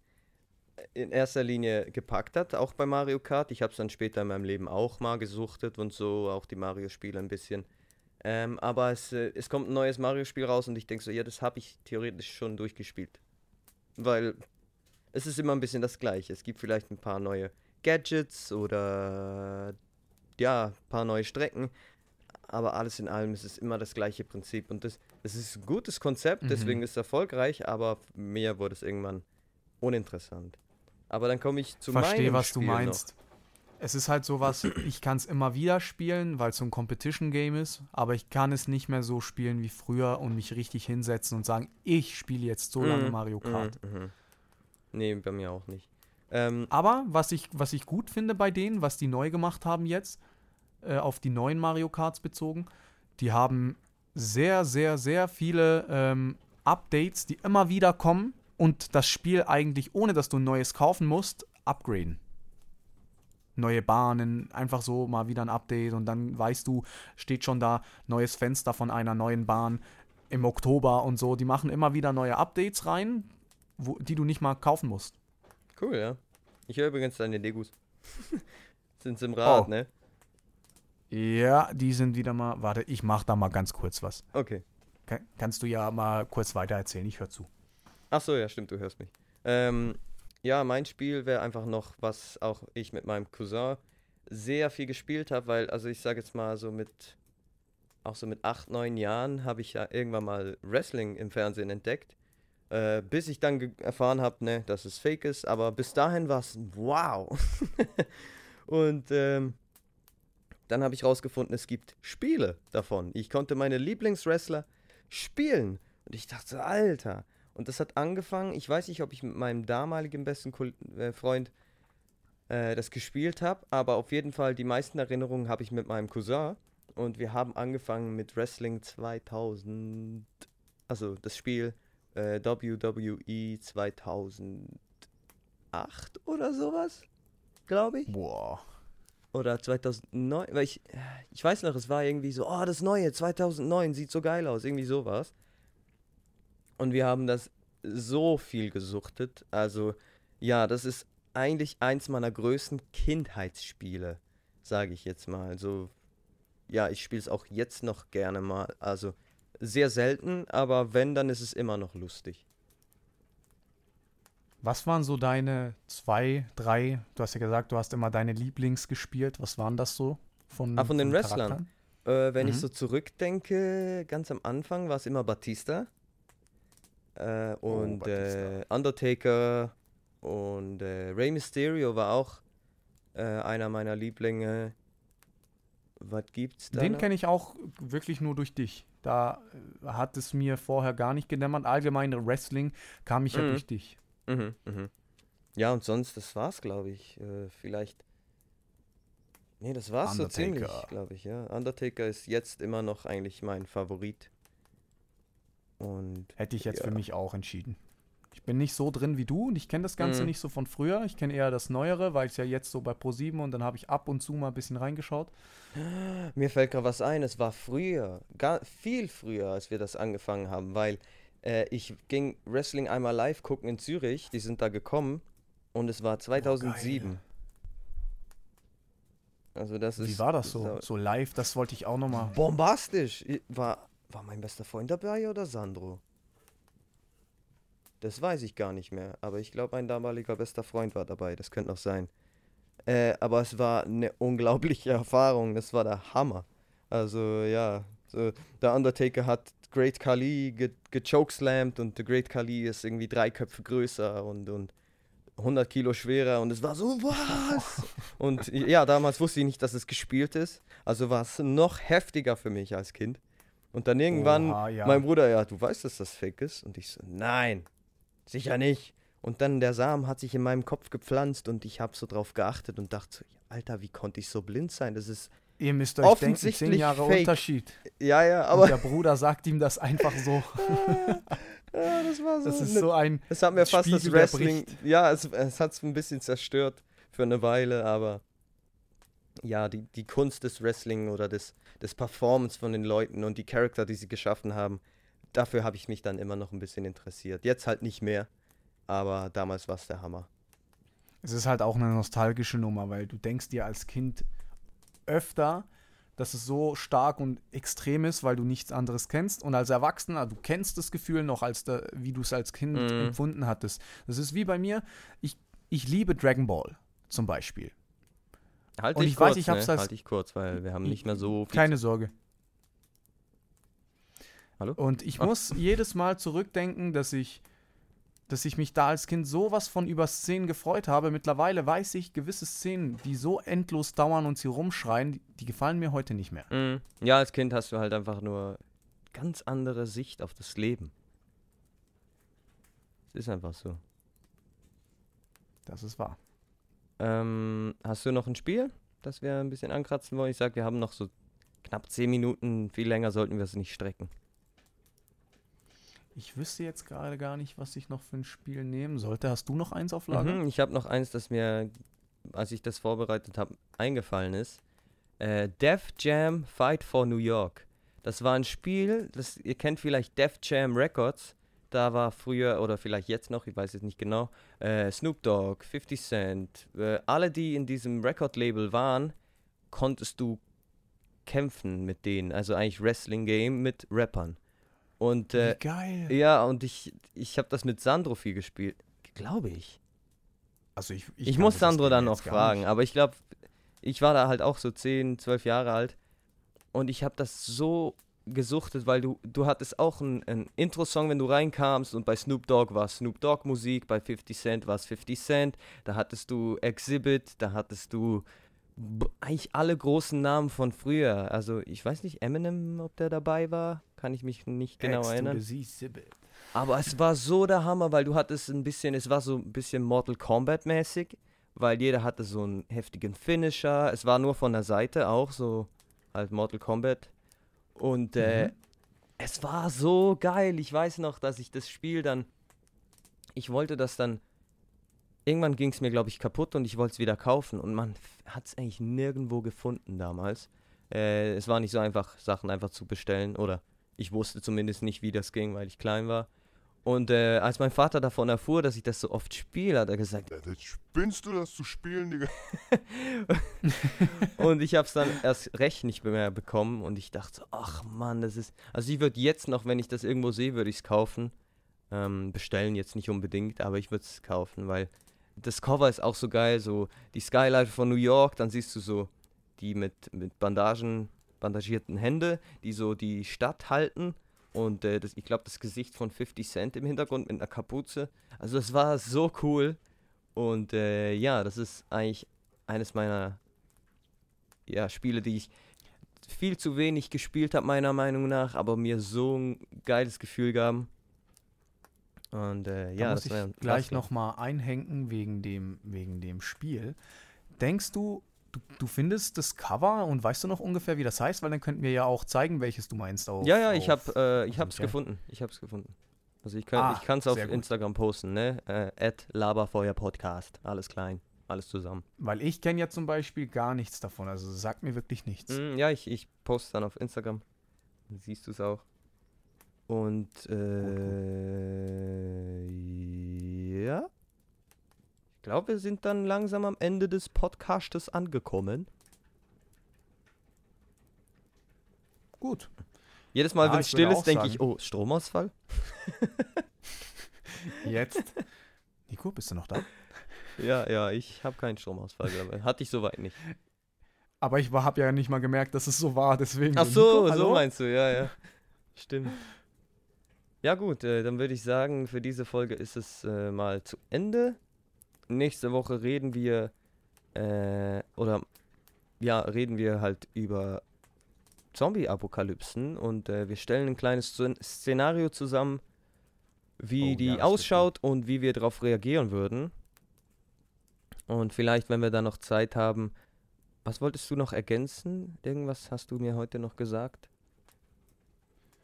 in erster Linie gepackt hat, auch bei Mario Kart. Ich habe es dann später in meinem Leben auch mal gesuchtet und so, auch die Mario-Spiele ein bisschen. Ähm, aber es, äh, es kommt ein neues Mario-Spiel raus und ich denke so, ja, das habe ich theoretisch schon durchgespielt. Weil es ist immer ein bisschen das Gleiche. Es gibt vielleicht ein paar neue Gadgets oder ja, ein paar neue Strecken. Aber alles in allem ist es immer das gleiche Prinzip. Und das, es ist ein gutes Konzept, Mhm. deswegen ist es erfolgreich, aber mir wurde es irgendwann uninteressant. Aber dann komme ich zu Verstehe, was du Spiel meinst. Es ist halt sowas, ich kann es immer wieder spielen, weil es so ein Competition-Game ist, aber ich kann es nicht mehr so spielen wie früher und mich richtig hinsetzen und sagen, ich spiele jetzt so Noch. lange Mhm, Mario Kart. Mhm, mhm. Nee, bei mir auch nicht. Ähm, Aber was ich, was ich gut finde bei denen, was die neu gemacht haben jetzt, äh, auf die neuen Mario Karts bezogen, die haben sehr, sehr, sehr viele ähm, Updates, die immer wieder kommen und das Spiel eigentlich, ohne dass du ein neues kaufen musst, upgraden. Neue Bahnen, einfach so mal wieder ein Update und dann weißt du, steht schon da neues Fenster von einer neuen Bahn im Oktober und so. Die machen immer wieder neue Updates rein, wo, die du nicht mal kaufen musst. cool, ja. Ich höre übrigens deine Legos. Sind's im Rad, Oh. ne? Ja, die sind wieder mal. Warte, ich mach da mal ganz kurz was. Okay. Ka- kannst du ja mal kurz weiter erzählen, ich höre zu. Ach so, ja, stimmt, du hörst mich. Ähm, ja, mein Spiel wäre einfach noch, was auch ich mit meinem Cousin sehr viel gespielt habe, weil, also ich sage jetzt mal so mit auch so mit acht, neun Jahren, habe ich ja irgendwann mal Wrestling im Fernsehen entdeckt. Äh, bis ich dann erfahren habe, ne, dass es fake ist. Aber bis dahin war es wow. Und ähm, dann habe ich rausgefunden, es gibt Spiele davon. Ich konnte meine Lieblingswrestler spielen. Und ich dachte, Alter. Und das hat angefangen, ich weiß nicht, ob ich mit meinem damaligen besten Kul äh, Freund äh, das gespielt habe, aber auf jeden Fall die meisten Erinnerungen habe ich mit meinem Cousin. Und wir haben angefangen mit Wrestling 2000, also das Spiel äh, WWE 2008 oder sowas, glaube ich. Boah. Oder 2009, weil ich, ich weiß noch, es war irgendwie so, oh, das neue 2009 sieht so geil aus, irgendwie sowas. Und wir haben das so viel gesuchtet. Also, ja, das ist eigentlich eins meiner größten Kindheitsspiele, sage ich jetzt mal. Also, ja, ich spiele es auch jetzt noch gerne mal. Also, sehr selten, aber wenn, dann ist es immer noch lustig. Was waren so deine zwei, drei, du hast ja gesagt, du hast immer deine Lieblings gespielt. Was waren das so? Von, Ah, von den? Wrestlern? Äh, wenn ich Mhm. so zurückdenke, ganz am Anfang war es immer Batista. Äh, und Batista. äh, Undertaker und äh, Rey Mysterio war auch äh, einer meiner Lieblinge. Was gibt's da? Den kenne ich auch wirklich nur durch dich. Da äh, hat es mir vorher gar nicht gedämmert. Allgemeine Wrestling kam ich ja Mhm. durch dich. Mhm, mhm. Ja, und sonst, das war's, glaube ich. Äh, vielleicht. Nee, das war's so ziemlich, Undertaker. glaube ich, ja. Undertaker ist jetzt immer noch eigentlich mein Favorit. Und Hätte ich jetzt Ja. für mich auch entschieden. Ich bin nicht so drin wie du und ich kenne das Ganze Mhm. nicht so von früher. Ich kenne eher das Neuere, weil es ja jetzt so bei Pro7 und dann habe ich ab und zu mal ein bisschen reingeschaut. Mir fällt gerade was ein, es war früher, gar, viel früher, als wir das angefangen haben, weil äh, ich ging Wrestling einmal live gucken in Zürich, die sind da gekommen und es war 2007. also das ist Wie war das so? So live, das wollte ich auch nochmal. bombastisch. War, war mein bester Freund dabei oder Sandro? Das weiß ich gar nicht mehr, aber ich glaube, ein damaliger bester Freund war dabei, das könnte noch sein. Äh, aber es war eine unglaubliche Erfahrung, das war der Hammer. Also ja, so, der Undertaker hat Great Khali ge und der Great Khali ist irgendwie drei Köpfe größer und, und 100 Kilo schwerer und es war so, was? und ja, damals wusste ich nicht, dass es gespielt ist, also war es noch heftiger für mich als Kind. Und dann irgendwann, Oha, ja. mein Bruder, ja, du weißt, dass das fake ist? Und ich so, nein, sicher nicht. Und dann der Samen hat sich in meinem Kopf gepflanzt und ich habe so drauf geachtet und dachte so, Alter, wie konnte ich so blind sein? Das ist, Ihr müsst euch denken, zehn Offensichtlich Jahre fake. Unterschied. ja, ja, Und aber der Bruder sagt ihm das einfach so. ja, das war so. Das ist ne- so ein. Es hat mir fast das Spiegel, der Wrestling, ja, es, es hat es ein bisschen zerstört für eine Weile, aber ja, die, die Kunst des Wrestling oder des, des Performance von den Leuten und die Charakter, die sie geschaffen haben, dafür habe ich mich dann immer noch ein bisschen interessiert. Jetzt halt nicht mehr, aber damals war es der Hammer. Es ist halt auch eine nostalgische Nummer, weil du denkst dir als Kind öfter, dass es so stark und extrem ist, weil du nichts anderes kennst. Und als Erwachsener, du kennst das Gefühl noch, als der, wie du es als Kind Mhm. empfunden hattest. Das ist wie bei mir. Ich, ich liebe Dragon Ball zum Beispiel. Halt Und weiß, kurz, ich hab's ne? als- halt dich kurz, weil wir haben nicht mehr so viel. Keine Sorge. Hallo? Und ich Ah. muss jedes Mal zurückdenken, dass ich, dass ich mich da als Kind sowas von über Szenen gefreut habe. Mittlerweile weiß ich, gewisse Szenen, die so endlos dauern und sie rumschreien, die, die gefallen mir heute nicht mehr. Mhm. Ja, als Kind hast du halt einfach nur ganz andere Sicht auf das Leben. Es ist einfach so. Das ist wahr. Ähm, hast du noch ein Spiel, das wir ein bisschen ankratzen wollen? Ich sag, wir haben noch so knapp 10 Minuten. Viel länger sollten wir es nicht strecken. Ich wüsste jetzt gerade gar nicht, was ich noch für ein Spiel nehmen sollte. Hast du noch eins auf Lager? Mhm, ich habe noch eins, das mir, als ich das vorbereitet habe, eingefallen ist. Äh, Def Jam Fight for New York. Das war ein Spiel, das ihr kennt vielleicht Def Jam Records. Da war früher oder vielleicht jetzt noch, ich weiß es nicht genau, äh, Snoop Dogg, 50 Cent, äh, alle, die in diesem Record-Label waren, konntest du kämpfen mit denen. Also eigentlich Wrestling-Game mit Rappern. Und äh, Wie geil. ja, und ich, ich habe das mit Sandro viel gespielt. Glaube ich. Also ich, Ich, kannte muss Sandro dann noch fragen, aber ich glaube, ich war da halt auch so 10, 12 Jahre alt. und ich habe das so gesuchtet, weil du, du hattest auch einen, einen Intro-Song, wenn du reinkamst und bei Snoop Dogg war Snoop Dogg Musik, bei 50 Cent war es 50 Cent, da hattest du Exhibit, da hattest du eigentlich alle großen Namen von früher. Also ich weiß nicht, Eminem, ob der dabei war, kann ich mich nicht genau X to erinnern. Aber es war so der Hammer, weil du hattest ein bisschen, es war so ein bisschen Mortal Kombat mäßig, weil jeder hatte so einen heftigen Finisher. Es war nur von der Seite auch so halt Mortal Kombat. Und äh, Mhm. es war so geil. Ich weiß noch, dass ich das Spiel dann, ich wollte das dann, irgendwann ging es mir glaube ich kaputt und ich wollte es wieder kaufen und man hat es eigentlich nirgendwo gefunden damals. Äh, es war nicht so einfach, Sachen einfach zu bestellen oder ich wusste zumindest nicht, wie das ging, weil ich klein war. Und äh, als mein Vater davon erfuhr, dass ich das so oft spiele, hat er gesagt, Ja, jetzt spinnst du das zu spielen, Digga? und ich habe es dann erst recht nicht mehr bekommen und ich dachte so, ach Mann, das ist, also ich würde jetzt noch, wenn ich das irgendwo sehe, würde ich es kaufen. Ähm, bestellen jetzt nicht unbedingt, aber ich würde es kaufen, weil das Cover ist auch so geil, so die Skyline von New York, dann siehst du so die mit, mit Bandagen, bandagierten Hände, die so die Stadt halten und äh, das, ich glaube das Gesicht von 50 Cent im Hintergrund mit einer Kapuze. Also es war so cool und äh, ja, das ist eigentlich eines meiner ja, Spiele, die ich viel zu wenig gespielt habe, meiner Meinung nach, aber mir so ein geiles Gefühl gaben. Und äh, Da ja, muss das ich gleich nochmal einhängen wegen dem, wegen dem Spiel. Denkst du, du, du findest das Cover und weißt du noch ungefähr, wie das heißt? Weil dann könnten wir ja auch zeigen, welches du meinst. Auf, Ja, ja, ich habe äh, ich hab's gefunden. Ich hab's gefunden. Also ich kann Ah, kann's auf. Instagram posten, ne? Äh, Laberfeuer Podcast. Alles klein, alles zusammen. Weil ich kenne ja zum Beispiel gar nichts davon. Also sagt mir wirklich nichts. Mm, ja, ich, ich poste dann auf Instagram. Dann siehst du es auch. Und äh, ja. Ich glaube, wir sind dann langsam am Ende des Podcastes angekommen. Gut. Jedes Mal, Ja, wenn es still ist, denke ich, oh, Stromausfall? Jetzt. Nico, bist du noch da? Ja, ja, ich habe keinen Stromausfall, glaube ich. Hatte ich soweit nicht. Aber ich habe ja nicht mal gemerkt, dass es so war, deswegen. Ach Nico, so, so hallo? meinst du, ja, ja. Stimmt. Ja gut, äh, dann würde ich sagen, für diese Folge ist es äh, mal zu Ende. Nächste Woche reden wir, äh, oder ja, reden wir halt über Zombie-Apokalypsen und äh, wir stellen ein kleines Szen- Szenario zusammen, wie Oh, ja, die wird ausschaut und wie wir darauf reagieren würden. Und vielleicht, wenn wir dann noch Zeit haben, was wolltest du noch ergänzen? Irgendwas hast du mir heute noch gesagt?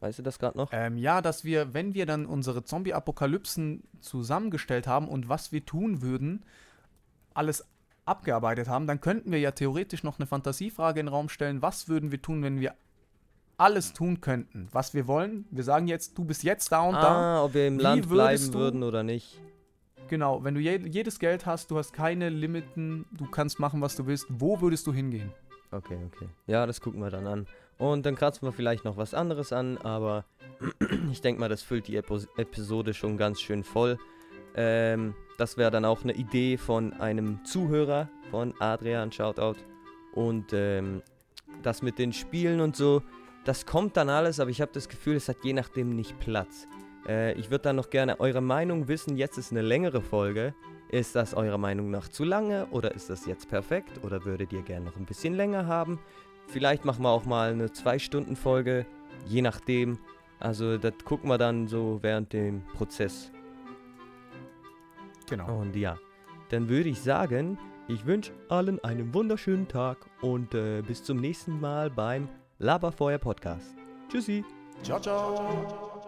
Weißt du das gerade noch? Ähm, ja, dass wir, wenn wir dann unsere Zombie-Apokalypsen zusammengestellt haben und was wir tun würden, alles abgearbeitet haben, dann könnten wir ja theoretisch noch eine Fantasiefrage in den Raum stellen. Was würden wir tun, wenn wir alles tun könnten, was wir wollen? Wir sagen jetzt, du bist jetzt da und da. ah, ob wir im Wie Land bleiben du- würden oder nicht. Genau, wenn du je, jedes Geld hast, du hast keine Limiten, du kannst machen, was du willst. Wo würdest du hingehen? Okay, okay. Ja, das gucken wir dann an. Und dann kratzen wir vielleicht noch was anderes an, aber ich denke mal, das füllt die Epo Episode schon ganz schön voll. Ähm, das wäre dann auch eine Idee von einem Zuhörer, von Adrian, Shoutout. Und ähm, das mit den Spielen und so, das kommt dann alles, aber ich habe das Gefühl, es hat je nachdem nicht Platz. Äh, ich würde dann noch gerne eure Meinung wissen. Jetzt ist eine längere Folge. Ist das eurer Meinung nach zu lange oder ist das jetzt perfekt oder würdet ihr gerne noch ein bisschen länger haben? Vielleicht machen wir auch mal eine 2-Stunden-Folge, je nachdem. Also das gucken wir dann so während dem Prozess. Genau. Und ja, dann würde ich sagen, ich wünsche allen einen wunderschönen Tag und äh, bis zum nächsten Mal beim Laberfeuer Podcast. Tschüssi. Ciao, ciao.